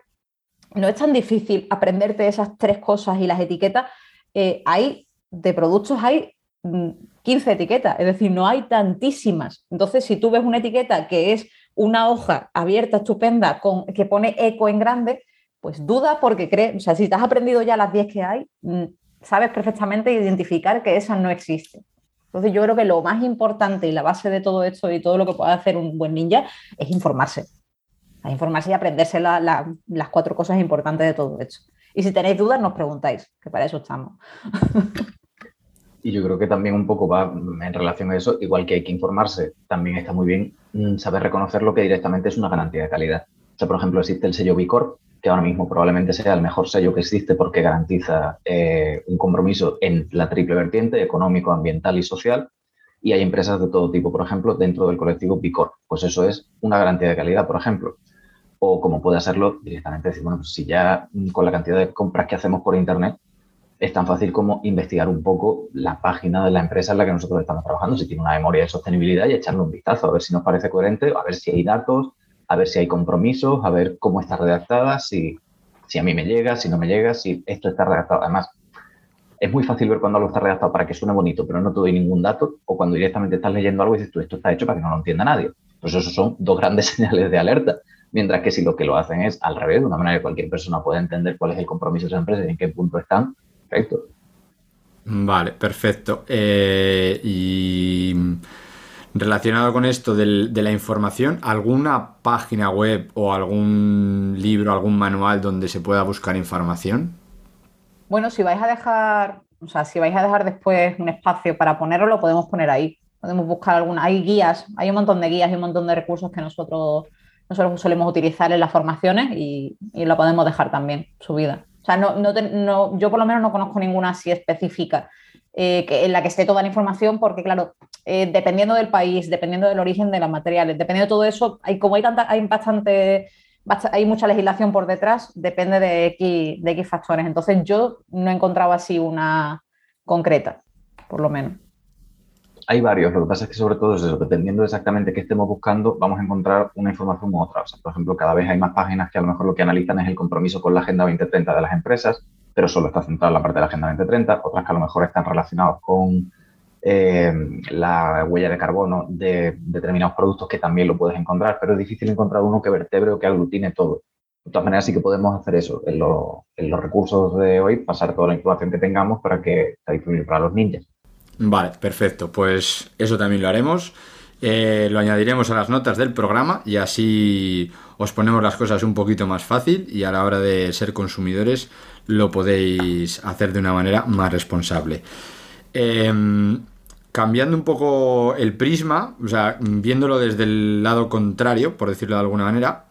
Speaker 2: no es tan difícil aprenderte esas tres cosas y las etiquetas. Eh, hay de productos, hay 15 mm, etiquetas, es decir, no hay tantísimas. Entonces, si tú ves una etiqueta que es una hoja abierta, estupenda, con, que pone eco en grande, pues duda porque crees, o sea, si te has aprendido ya las 10 que hay, mm, sabes perfectamente identificar que esas no existen. Entonces yo creo que lo más importante y la base de todo esto y todo lo que puede hacer un buen ninja es informarse. informarse y aprenderse las cuatro cosas importantes de todo esto. Y si tenéis dudas, nos preguntáis, que para eso estamos. <laughs>
Speaker 3: Y yo creo que también un poco va en relación a eso, igual que hay que informarse, también está muy bien mm, saber reconocer lo que directamente es una garantía de calidad. O sea, por ejemplo, existe el sello Bicorp, que ahora mismo probablemente sea el mejor sello que existe porque garantiza eh, un compromiso en la triple vertiente, económico, ambiental y social. Y hay empresas de todo tipo, por ejemplo, dentro del colectivo Bicor. Pues eso es una garantía de calidad, por ejemplo. O como puede hacerlo directamente decir, bueno, pues si ya con la cantidad de compras que hacemos por Internet, es tan fácil como investigar un poco la página de la empresa en la que nosotros estamos trabajando, si tiene una memoria de sostenibilidad y echarle un vistazo, a ver si nos parece coherente, a ver si hay datos, a ver si hay compromisos, a ver cómo está redactada, si, si a mí me llega, si no me llega, si esto está redactado. Además, es muy fácil ver cuando algo está redactado para que suene bonito, pero no te doy ningún dato, o cuando directamente estás leyendo algo y dices tú, esto está hecho para que no lo entienda nadie. Pues eso son dos grandes <laughs> señales de alerta. Mientras que si lo que lo hacen es al revés, de una manera que cualquier persona pueda entender cuál es el compromiso de esa empresa y en qué punto están, perfecto.
Speaker 1: Vale, perfecto. Eh, y Relacionado con esto del, de la información, ¿alguna página web o algún libro, algún manual donde se pueda buscar información?
Speaker 2: Bueno, si vais a dejar, o sea, si vais a dejar después un espacio para ponerlo, lo podemos poner ahí. Podemos buscar alguna, hay guías, hay un montón de guías y un montón de recursos que nosotros, nosotros solemos utilizar en las formaciones y, y lo podemos dejar también subida. O sea, no, no, no, yo por lo menos no conozco ninguna así específica eh, en la que esté toda la información, porque claro, eh, dependiendo del país, dependiendo del origen de los materiales, dependiendo de todo eso, hay, como hay, tanta, hay bastante, hay mucha legislación por detrás, depende de X, de X factores. Entonces yo no he encontrado así una concreta, por lo menos.
Speaker 3: Hay varios, lo que pasa es que sobre todo es eso, dependiendo exactamente qué estemos buscando, vamos a encontrar una información u otra. O sea, por ejemplo, cada vez hay más páginas que a lo mejor lo que analizan es el compromiso con la Agenda 2030 de las empresas, pero solo está centrado en la parte de la Agenda 2030, otras que a lo mejor están relacionadas con eh, la huella de carbono de determinados productos que también lo puedes encontrar, pero es difícil encontrar uno que vertebre o que aglutine todo. De todas maneras, sí que podemos hacer eso en, los recursos de hoy, pasar toda la información que tengamos para que esté disponible para los ninjas.
Speaker 1: Vale, perfecto. Pues eso también lo haremos. Eh, lo añadiremos a las notas del programa y así os ponemos las cosas un poquito más fácil y a la hora de ser consumidores lo podéis hacer de una manera más responsable. Em, cambiando un poco el prisma, o sea, viéndolo desde el lado contrario, por decirlo de alguna manera,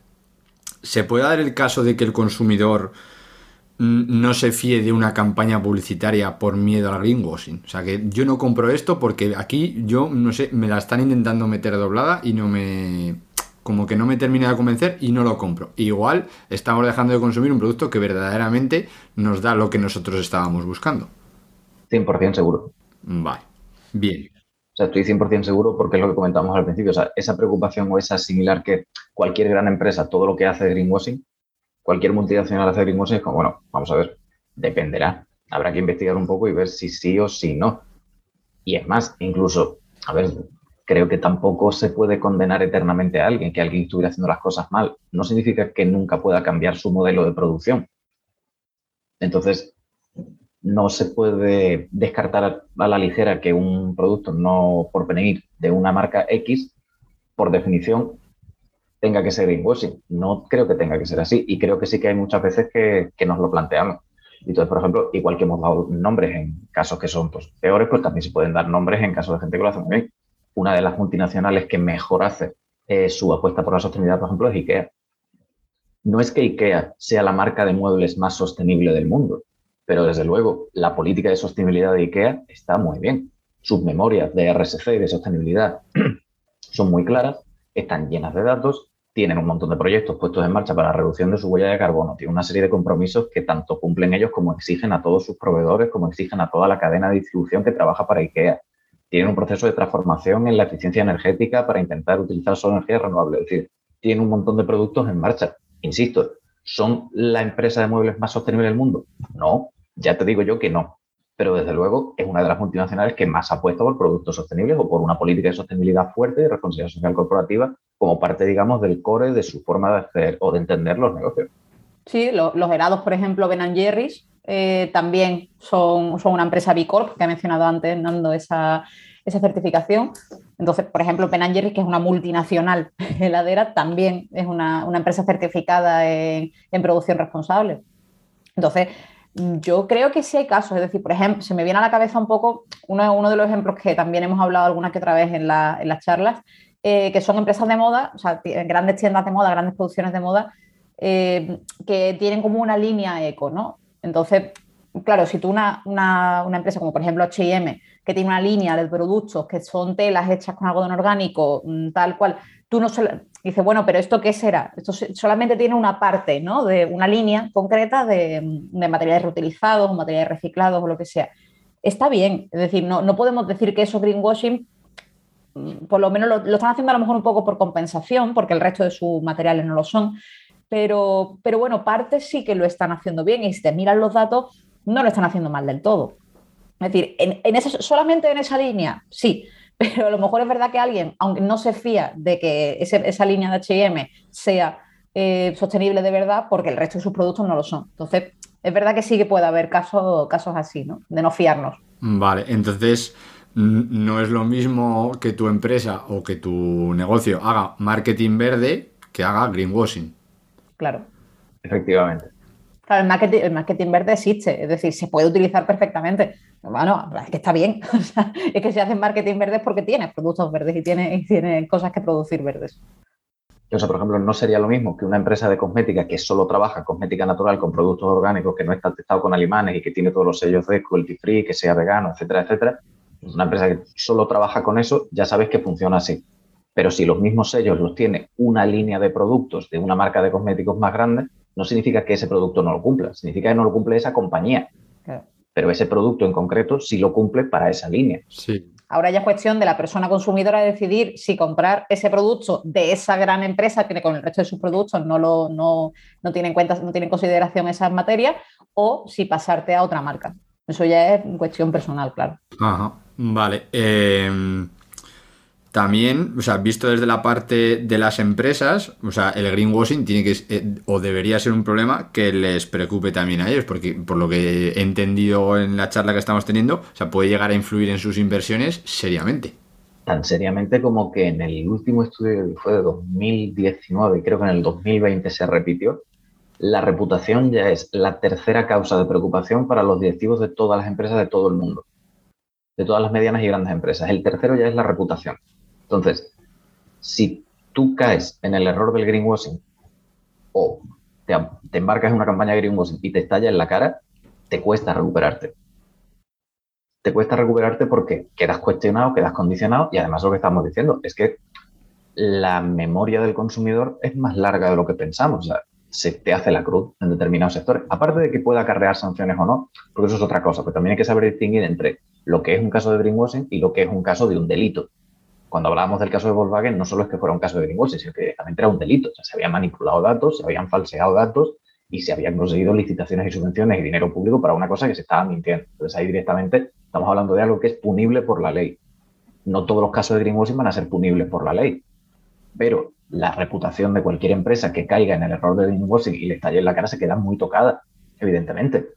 Speaker 1: ¿se puede dar el caso de que el consumidor no se fíe de una campaña publicitaria por miedo al greenwashing? O sea, que yo no compro esto porque aquí yo, no sé, me la están intentando meter doblada y no me como que no me termina de convencer y no lo compro. Igual estamos dejando de consumir un producto que verdaderamente nos da lo que nosotros estábamos buscando.
Speaker 3: 100% seguro.
Speaker 1: Vale, bien.
Speaker 3: O sea, estoy 100% seguro porque es lo que comentamos al principio. O sea, esa preocupación o esa similar que cualquier gran empresa, todo lo que hace greenwashing, cualquier multinacional hace greenwashing, es como, bueno, vamos a ver, dependerá. Habrá que investigar un poco y ver si sí o si no. Y es más, incluso, a ver, creo que tampoco se puede condenar eternamente a alguien, que alguien estuviera haciendo las cosas mal. No significa que nunca pueda cambiar su modelo de producción. Entonces, no se puede descartar a la ligera que un producto no por venir de una marca X, por definición, tenga que ser greenwashing. No creo que tenga que ser así y creo que sí que hay muchas veces que, nos lo planteamos. Y entonces, por ejemplo, igual que hemos dado nombres en casos que son pues, peores, pues también se pueden dar nombres en casos de gente que lo hace muy bien. Una de las multinacionales que mejor hace eh, su apuesta por la sostenibilidad, por ejemplo, es IKEA. No es que IKEA sea la marca de muebles más sostenible del mundo, pero desde luego la política de sostenibilidad de IKEA está muy bien. Sus memorias de RSC y de sostenibilidad <clears throat> son muy claras, están llenas de datos, tienen un montón de proyectos puestos en marcha para la reducción de su huella de carbono, tienen una serie de compromisos que tanto cumplen ellos como exigen a todos sus proveedores, como exigen a toda la cadena de distribución que trabaja para IKEA. Tienen un proceso de transformación en la eficiencia energética para intentar utilizar solo energía renovable. Es decir, tienen un montón de productos en marcha. Insisto, ¿son la empresa de muebles más sostenible del mundo? No, ya te digo yo que no. Pero desde luego es una de las multinacionales que más apuesta por productos sostenibles o por una política de sostenibilidad fuerte y responsabilidad social corporativa como parte, digamos, del core de su forma de hacer o de entender los negocios.
Speaker 2: Sí, los helados, por ejemplo, Ben Jerry's, eh, también son, son, una empresa B Corp, que ha mencionado antes, dando esa, esa certificación. Entonces, por ejemplo, Ben Jerry's, que es una multinacional <laughs> heladera, también es una, una empresa certificada en, en, producción responsable. Entonces, yo creo que sí hay casos, es decir, por ejemplo, se me viene a la cabeza un poco uno, uno de los ejemplos que también hemos hablado alguna que otra vez en, la, en las charlas, eh, que son empresas de moda, grandes tiendas de moda, grandes producciones de moda, eh, que tienen como una línea eco, ¿no? Entonces, claro, si tú una, una, una empresa como por ejemplo HM, que tiene una línea de productos que son telas hechas con algodón orgánico, mm, tal cual, tú no se dices, bueno, pero ¿esto qué será? Esto solamente tiene una parte, ¿no? De una línea concreta de, de materiales reutilizados materiales reciclados o lo que sea. Está bien, es decir, no, no podemos decir que eso greenwashing mm, por lo menos lo, lo, están haciendo a lo mejor un poco por compensación, porque el resto de sus materiales no lo son, pero, pero bueno, parte sí que lo están haciendo bien y si te miran los datos, no lo están haciendo mal del todo. Es decir, en, en solamente en esa línea, sí, <laughs> pero a lo mejor es verdad que alguien, aunque no se fía de que esa línea de HM sea eh, sostenible de verdad, porque el resto de sus productos no lo son. Entonces, es verdad que sí que puede haber casos, casos así, ¿no? De no fiarnos.
Speaker 1: Vale, entonces no es lo mismo que tu empresa o que tu negocio haga marketing verde que haga greenwashing.
Speaker 2: Claro.
Speaker 3: Efectivamente.
Speaker 2: Claro, el marketing, el marketing verde existe, es decir, se puede utilizar perfectamente. Bueno, es que está bien. <laughs> O sea, es que si haces marketing verde es porque tienes productos verdes y tienes, y tiene cosas que producir verdes.
Speaker 3: O sea, por ejemplo, no sería lo mismo que una empresa de cosmética que solo trabaja cosmética natural con productos orgánicos, que no está testado con alimanes y que tiene todos los sellos de cruelty free, que sea vegano, etcétera, etcétera. Una empresa que solo trabaja con eso, ya sabes que funciona así. Pero si los mismos sellos los tiene una línea de productos de una marca de cosméticos más grande, no significa que ese producto no lo cumpla, significa que no lo cumple esa compañía. Claro. Pero ese producto en concreto sí lo cumple para esa línea.
Speaker 1: Sí.
Speaker 2: Ahora ya es cuestión de la persona consumidora decidir si comprar ese producto de esa gran empresa que con el resto de sus productos no, lo, no, no tiene en cuenta, no tiene en consideración esas materias, o si pasarte a otra marca. Eso ya es cuestión personal, claro.
Speaker 1: Ajá. Vale. Eh, también, o sea, visto desde la parte de las empresas, o sea, el greenwashing tiene que eh, o debería ser un problema que les preocupe también a ellos, porque por lo que he entendido en la charla que estamos teniendo, o sea, puede llegar a influir en sus inversiones seriamente.
Speaker 3: Tan seriamente como que en el último estudio que fue de 2019, y creo que en el 2020 se repitió, la reputación ya es la tercera causa de preocupación para los directivos de todas las empresas de todo el mundo, de todas las medianas y grandes empresas. El tercero ya es la reputación. Entonces, si tú caes en el error del greenwashing o te, embarcas en una campaña de greenwashing y te estalla en la cara, te cuesta recuperarte. Te cuesta recuperarte porque quedas cuestionado, quedas condicionado y además lo que estamos diciendo es que la memoria del consumidor es más larga de lo que pensamos. O sea, se te hace la cruz en determinados sectores. Aparte de que pueda acarrear sanciones o no, porque eso es otra cosa, pero también hay que saber distinguir entre lo que es un caso de greenwashing y lo que es un caso de un delito cuando hablábamos del caso de Volkswagen, no solo es que fuera un caso de greenwashing, sino que directamente era un delito. O sea, se habían manipulado datos, se habían falseado datos y se habían conseguido licitaciones y subvenciones y dinero público para una cosa que se estaba mintiendo. Entonces ahí directamente estamos hablando de algo que es punible por la ley. No todos los casos de greenwashing van a ser punibles por la ley, pero la reputación de cualquier empresa que caiga en el error de greenwashing y le estalle en la cara se queda muy tocada, evidentemente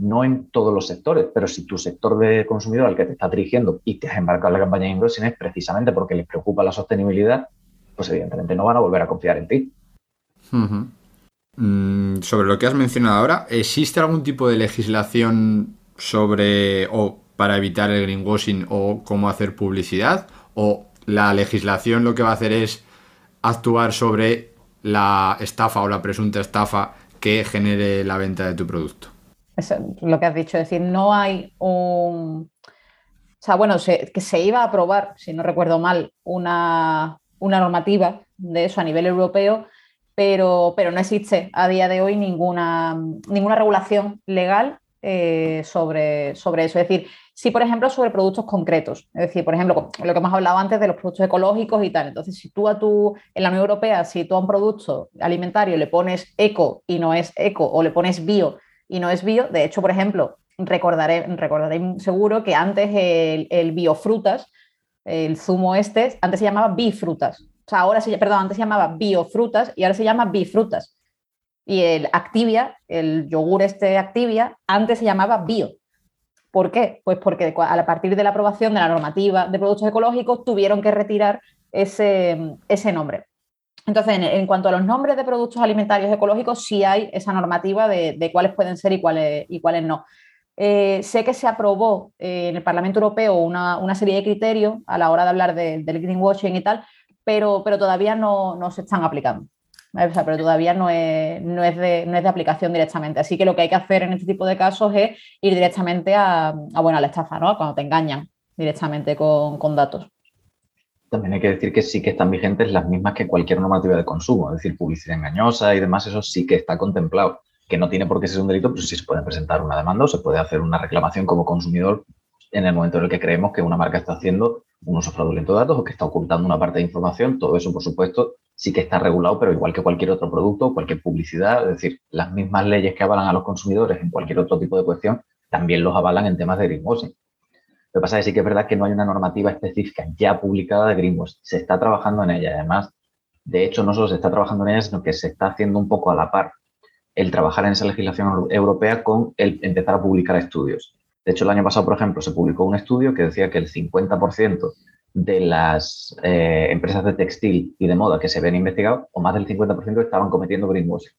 Speaker 3: no en todos los sectores, pero si tu sector de consumidor al que te está dirigiendo y te has embarcado en la campaña de inversión es precisamente porque les preocupa la sostenibilidad, pues evidentemente no van a volver a confiar en ti.
Speaker 1: Mm, sobre lo que has mencionado ahora, ¿existe algún tipo de legislación sobre o para evitar el greenwashing o cómo hacer publicidad? ¿O la legislación lo que va a hacer es actuar sobre la estafa o la presunta estafa que genere la venta de tu producto?
Speaker 2: Eso, lo que has dicho, es decir, no hay un... O sea, bueno, que se iba a aprobar, si no recuerdo mal, una, una normativa de eso a nivel europeo, pero, pero, no existe a día de hoy ninguna, ninguna regulación legal eh, sobre, sobre eso. Es decir, sí, por ejemplo, sobre productos concretos. Es decir, por ejemplo, lo que hemos hablado antes de los productos ecológicos y tal. Entonces, si tú a tu, en la Unión Europea, si tú a un producto alimentario le pones eco y no es eco, o le pones bio y no es bio, de hecho, por ejemplo, recordaré, seguro que antes el, el biofrutas, el zumo este, antes se llamaba bifrutas. O sea, ahora se, perdón, antes se llamaba biofrutas y ahora se llama bifrutas. Y el Activia, el yogur este Activia, antes se llamaba bio. ¿Por qué? Pues porque a partir de la aprobación de la normativa de productos ecológicos tuvieron que retirar ese, ese nombre. Entonces, en, cuanto a los nombres de productos alimentarios ecológicos, sí hay esa normativa de, cuáles pueden ser y cuáles, y cuáles no. Eh, sé que se aprobó eh, en el Parlamento Europeo una, serie de criterios a la hora de hablar del greenwashing y tal, pero, pero todavía no, no se están aplicando pero todavía no es, no, es de, no es, de, aplicación directamente. Así que lo que hay que hacer en este tipo de casos es ir directamente a, a bueno, a la estafa, ¿no? Cuando te engañan directamente con, con, datos.
Speaker 3: También hay que decir que sí que están vigentes las mismas que cualquier normativa de consumo, es decir, publicidad engañosa y demás, eso sí que está contemplado, que no tiene por qué ser un delito, pero sí se puede presentar una demanda o se puede hacer una reclamación como consumidor en el momento en el que creemos que una marca está haciendo un uso fraudulento de datos o que está ocultando una parte de información, todo eso, por supuesto, sí que está regulado, pero igual que cualquier otro producto, cualquier publicidad, es decir, las mismas leyes que avalan a los consumidores en cualquier otro tipo de cuestión, también los avalan en temas de greenwashing. Lo que pasa es que sí que es verdad que no hay una normativa específica ya publicada de greenwashing. Se está trabajando en ella. Además, de hecho, no solo se está trabajando en ella, sino que se está haciendo un poco a la par el trabajar en esa legislación europea con el empezar a publicar estudios. De hecho, el año pasado, por ejemplo, se publicó un estudio que decía que el 50% de las eh, empresas de textil y de moda que se ven investigados, o más del 50% estaban cometiendo greenwashing,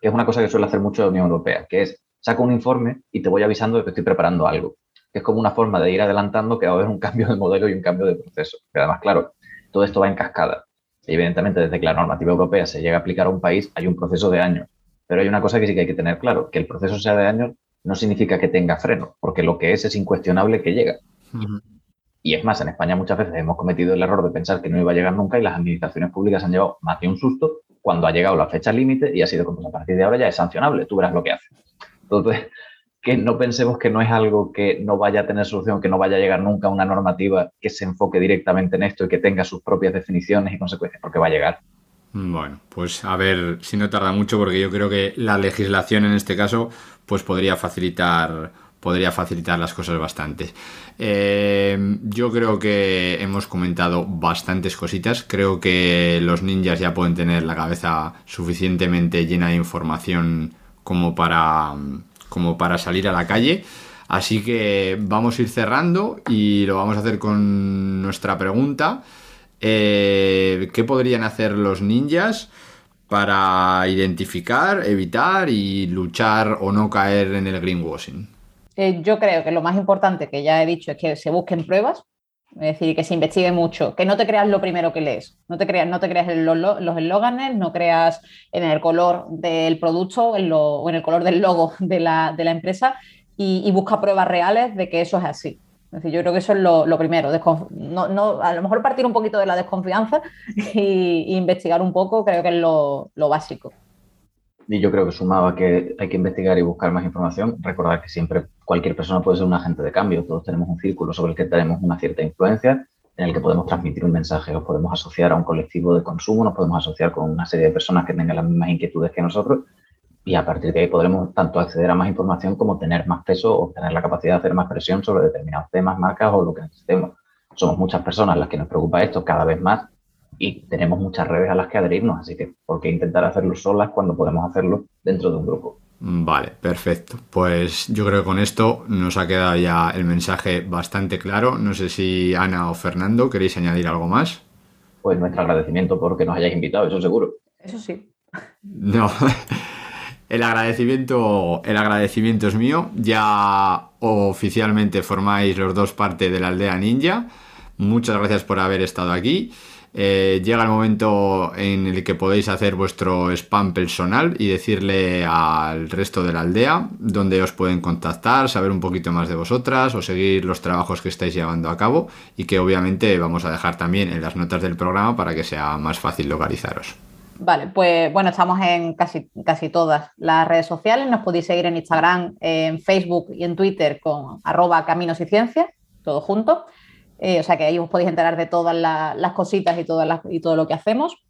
Speaker 3: que es una cosa que suele hacer mucho la Unión Europea, que es saco un informe y te voy avisando de que estoy preparando algo, que es como una forma de ir adelantando que va a haber un cambio de modelo y un cambio de proceso. Pero además, claro, todo esto va en cascada. Y evidentemente, desde que la normativa europea se llega a aplicar a un país, hay un proceso de años. Pero hay una cosa que sí que hay que tener claro, que el proceso sea de años no significa que tenga freno, porque lo que es es incuestionable que llega. Y es más, en España muchas veces hemos cometido el error de pensar que no iba a llegar nunca y las administraciones públicas han llevado más de un susto cuando ha llegado la fecha límite y ha sido como a partir de ahora ya es sancionable, tú verás lo que hace. Entonces, que no pensemos que no es algo que no vaya a tener solución, que no vaya a llegar nunca a una normativa que se enfoque directamente en esto y que tenga sus propias definiciones y consecuencias, porque va a llegar.
Speaker 1: Bueno, pues a ver si no tarda mucho, porque yo creo que la legislación en este caso pues podría facilitar podría facilitar las cosas bastante. Eh, yo creo que hemos comentado bastantes cositas. Creo que los ninjas ya pueden tener la cabeza suficientemente llena de información como para, como para salir a la calle. Así que vamos a ir cerrando y lo vamos a hacer con nuestra pregunta. Eh, ¿Qué podrían hacer los ninjas? para identificar, evitar y luchar o no caer en el greenwashing?
Speaker 2: Eh, yo creo que lo más importante que ya he dicho es que se busquen pruebas, es decir, que se investigue mucho, que no te creas lo primero que lees, no te creas, no te creas los, los eslóganes, no creas en el color del producto o en el color del logo de la, empresa y busca pruebas reales de que eso es así yo creo que eso es lo, primero. No, a lo mejor partir un poquito de la desconfianza <laughs> e investigar un poco, creo que es lo, básico.
Speaker 3: Y yo creo que sumaba que hay que investigar y buscar más información, recordar que siempre cualquier persona puede ser un agente de cambio. Todos tenemos un círculo sobre el que tenemos una cierta influencia, en el que podemos transmitir un mensaje, nos podemos asociar a un colectivo de consumo, nos podemos asociar con una serie de personas que tengan las mismas inquietudes que nosotros y a partir de ahí podremos tanto acceder a más información como tener más peso o tener la capacidad de hacer más presión sobre determinados temas, marcas o lo que necesitemos. Somos muchas personas las que nos preocupa esto cada vez más y tenemos muchas redes a las que adherirnos, así que ¿por qué intentar hacerlo solas cuando podemos hacerlo dentro de un grupo?
Speaker 1: Vale, perfecto. Pues yo creo que con esto nos ha quedado ya el mensaje bastante claro. No sé si Ana o Fernando queréis añadir algo más.
Speaker 3: Pues nuestro agradecimiento por que nos hayáis invitado, eso seguro.
Speaker 2: Eso sí. <laughs>
Speaker 1: No. el agradecimiento, el agradecimiento es mío. Ya oficialmente formáis los dos parte de la aldea ninja. Muchas gracias por haber estado aquí. Eh, llega el momento en el que podéis hacer vuestro spam personal y decirle al resto de la aldea donde os pueden contactar, saber un poquito más de vosotras o seguir los trabajos que estáis llevando a cabo y que obviamente vamos a dejar también en las notas del programa para que sea más fácil localizaros.
Speaker 2: Vale, pues bueno, estamos en casi, casi todas las redes sociales. Nos podéis seguir en Instagram, en Facebook y en Twitter con arroba caminos y ciencias, todo junto. Eh, o sea que ahí os podéis enterar de todas las cositas y, todo lo que hacemos.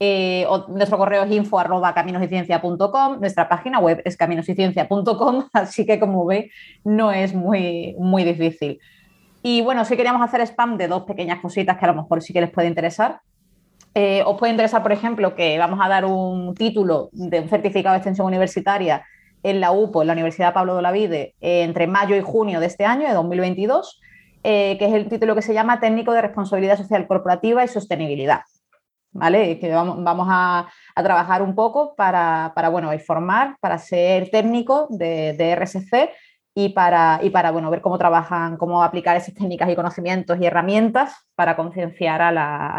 Speaker 2: Eh, nuestro correo es info arroba caminosyciencia.com, nuestra página web es caminosyciencia.com, <laughs> así que como ve no es muy, muy difícil. Y bueno, sí queríamos hacer spam de dos pequeñas cositas que a lo mejor sí que les puede interesar. Eh, os puede interesar, por ejemplo, que vamos a dar un título de un certificado de extensión universitaria en la UPO, en la Universidad Pablo de Olavide, entre mayo y junio de este año, de 2022. Eh, que es el título que se llama Técnico de Responsabilidad Social Corporativa y Sostenibilidad. ¿Vale? Que vamos, a, trabajar un poco para, para, bueno, informar, para ser técnico de, RSC y para, y para bueno, ver cómo trabajan, cómo aplicar esas técnicas y conocimientos y herramientas para concienciar a,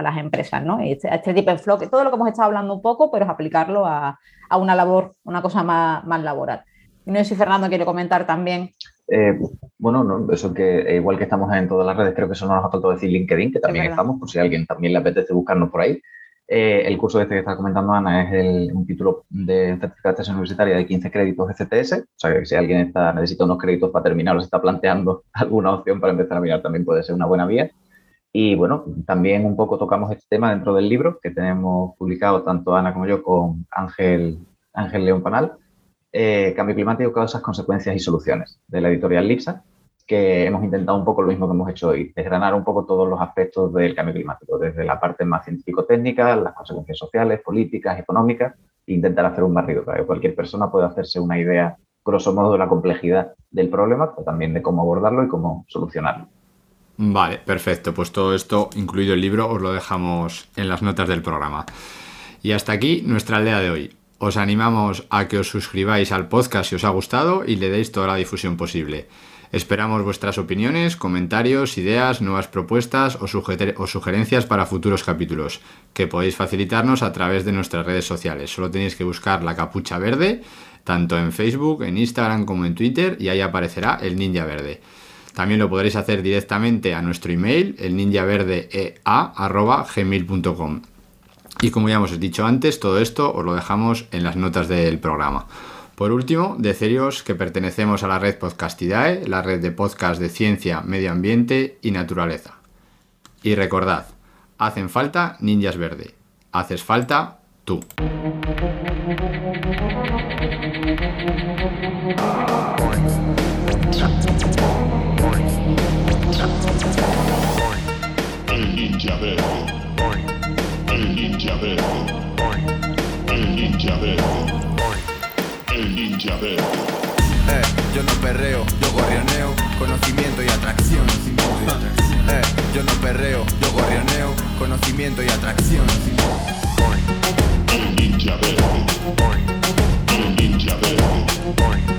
Speaker 2: las empresas, ¿no? Este, este tipo de flow, todo lo que hemos estado hablando un poco, pero es aplicarlo a, una labor, una cosa más, más laboral. No sé si Fernando quiere comentar también
Speaker 3: eh, bueno, no, eso que eh, igual que estamos en todas las redes, creo que eso no nos ha faltado decir LinkedIn, que también estamos, por si a alguien también le apetece buscarnos por ahí. Eh, el curso este que está comentando Ana es un título de certificado de universitaria de 15 créditos ECTS, o sea que si alguien está, necesita unos créditos para terminar o se está planteando <laughs> alguna opción para empezar a mirar, también puede ser una buena vía. Y bueno, también un poco tocamos este tema dentro del libro que tenemos publicado tanto Ana como yo con Ángel, Ángel León Panal, eh, cambio climático, causas, consecuencias y soluciones, de la editorial Lipsa, que hemos intentado un poco lo mismo que hemos hecho hoy, desgranar un poco todos los aspectos del cambio climático, desde la parte más científico-técnica, las consecuencias sociales, políticas, económicas, e intentar hacer un barrido para que cualquier persona pueda hacerse una idea, grosso modo, de la complejidad del problema, pero también de cómo abordarlo y cómo solucionarlo.
Speaker 1: Vale, perfecto. Pues todo esto, incluido el libro, os lo dejamos en las notas del programa. Y hasta aquí nuestra aldea de hoy os animamos a que os suscribáis al podcast si os ha gustado y le deis toda la difusión posible. Esperamos vuestras opiniones, comentarios, ideas, nuevas propuestas o, sugerencias para futuros capítulos, que podéis facilitarnos a través de nuestras redes sociales. Solo tenéis que buscar la capucha verde, tanto en Facebook, en Instagram como en Twitter, y ahí aparecerá el ninja verde. También lo podréis hacer directamente a nuestro email, el ninjaverdea.gmail.com. Y como ya hemos dicho antes, todo esto os lo dejamos en las notas del programa. Por último, deciros que pertenecemos a la red Podcastidae, la red de podcast de ciencia, medio ambiente y naturaleza. Y recordad, hacen falta ninjas verde. Haces falta tú.
Speaker 4: El ninja verde. Ninja verde. El ninja verde.
Speaker 5: Eh, yo no perreo, yo gorrioneo, conocimiento y atracción. Eh, yo no perreo, yo gorrioneo, conocimiento y atracción.
Speaker 4: El ninja verde. El ninja verde.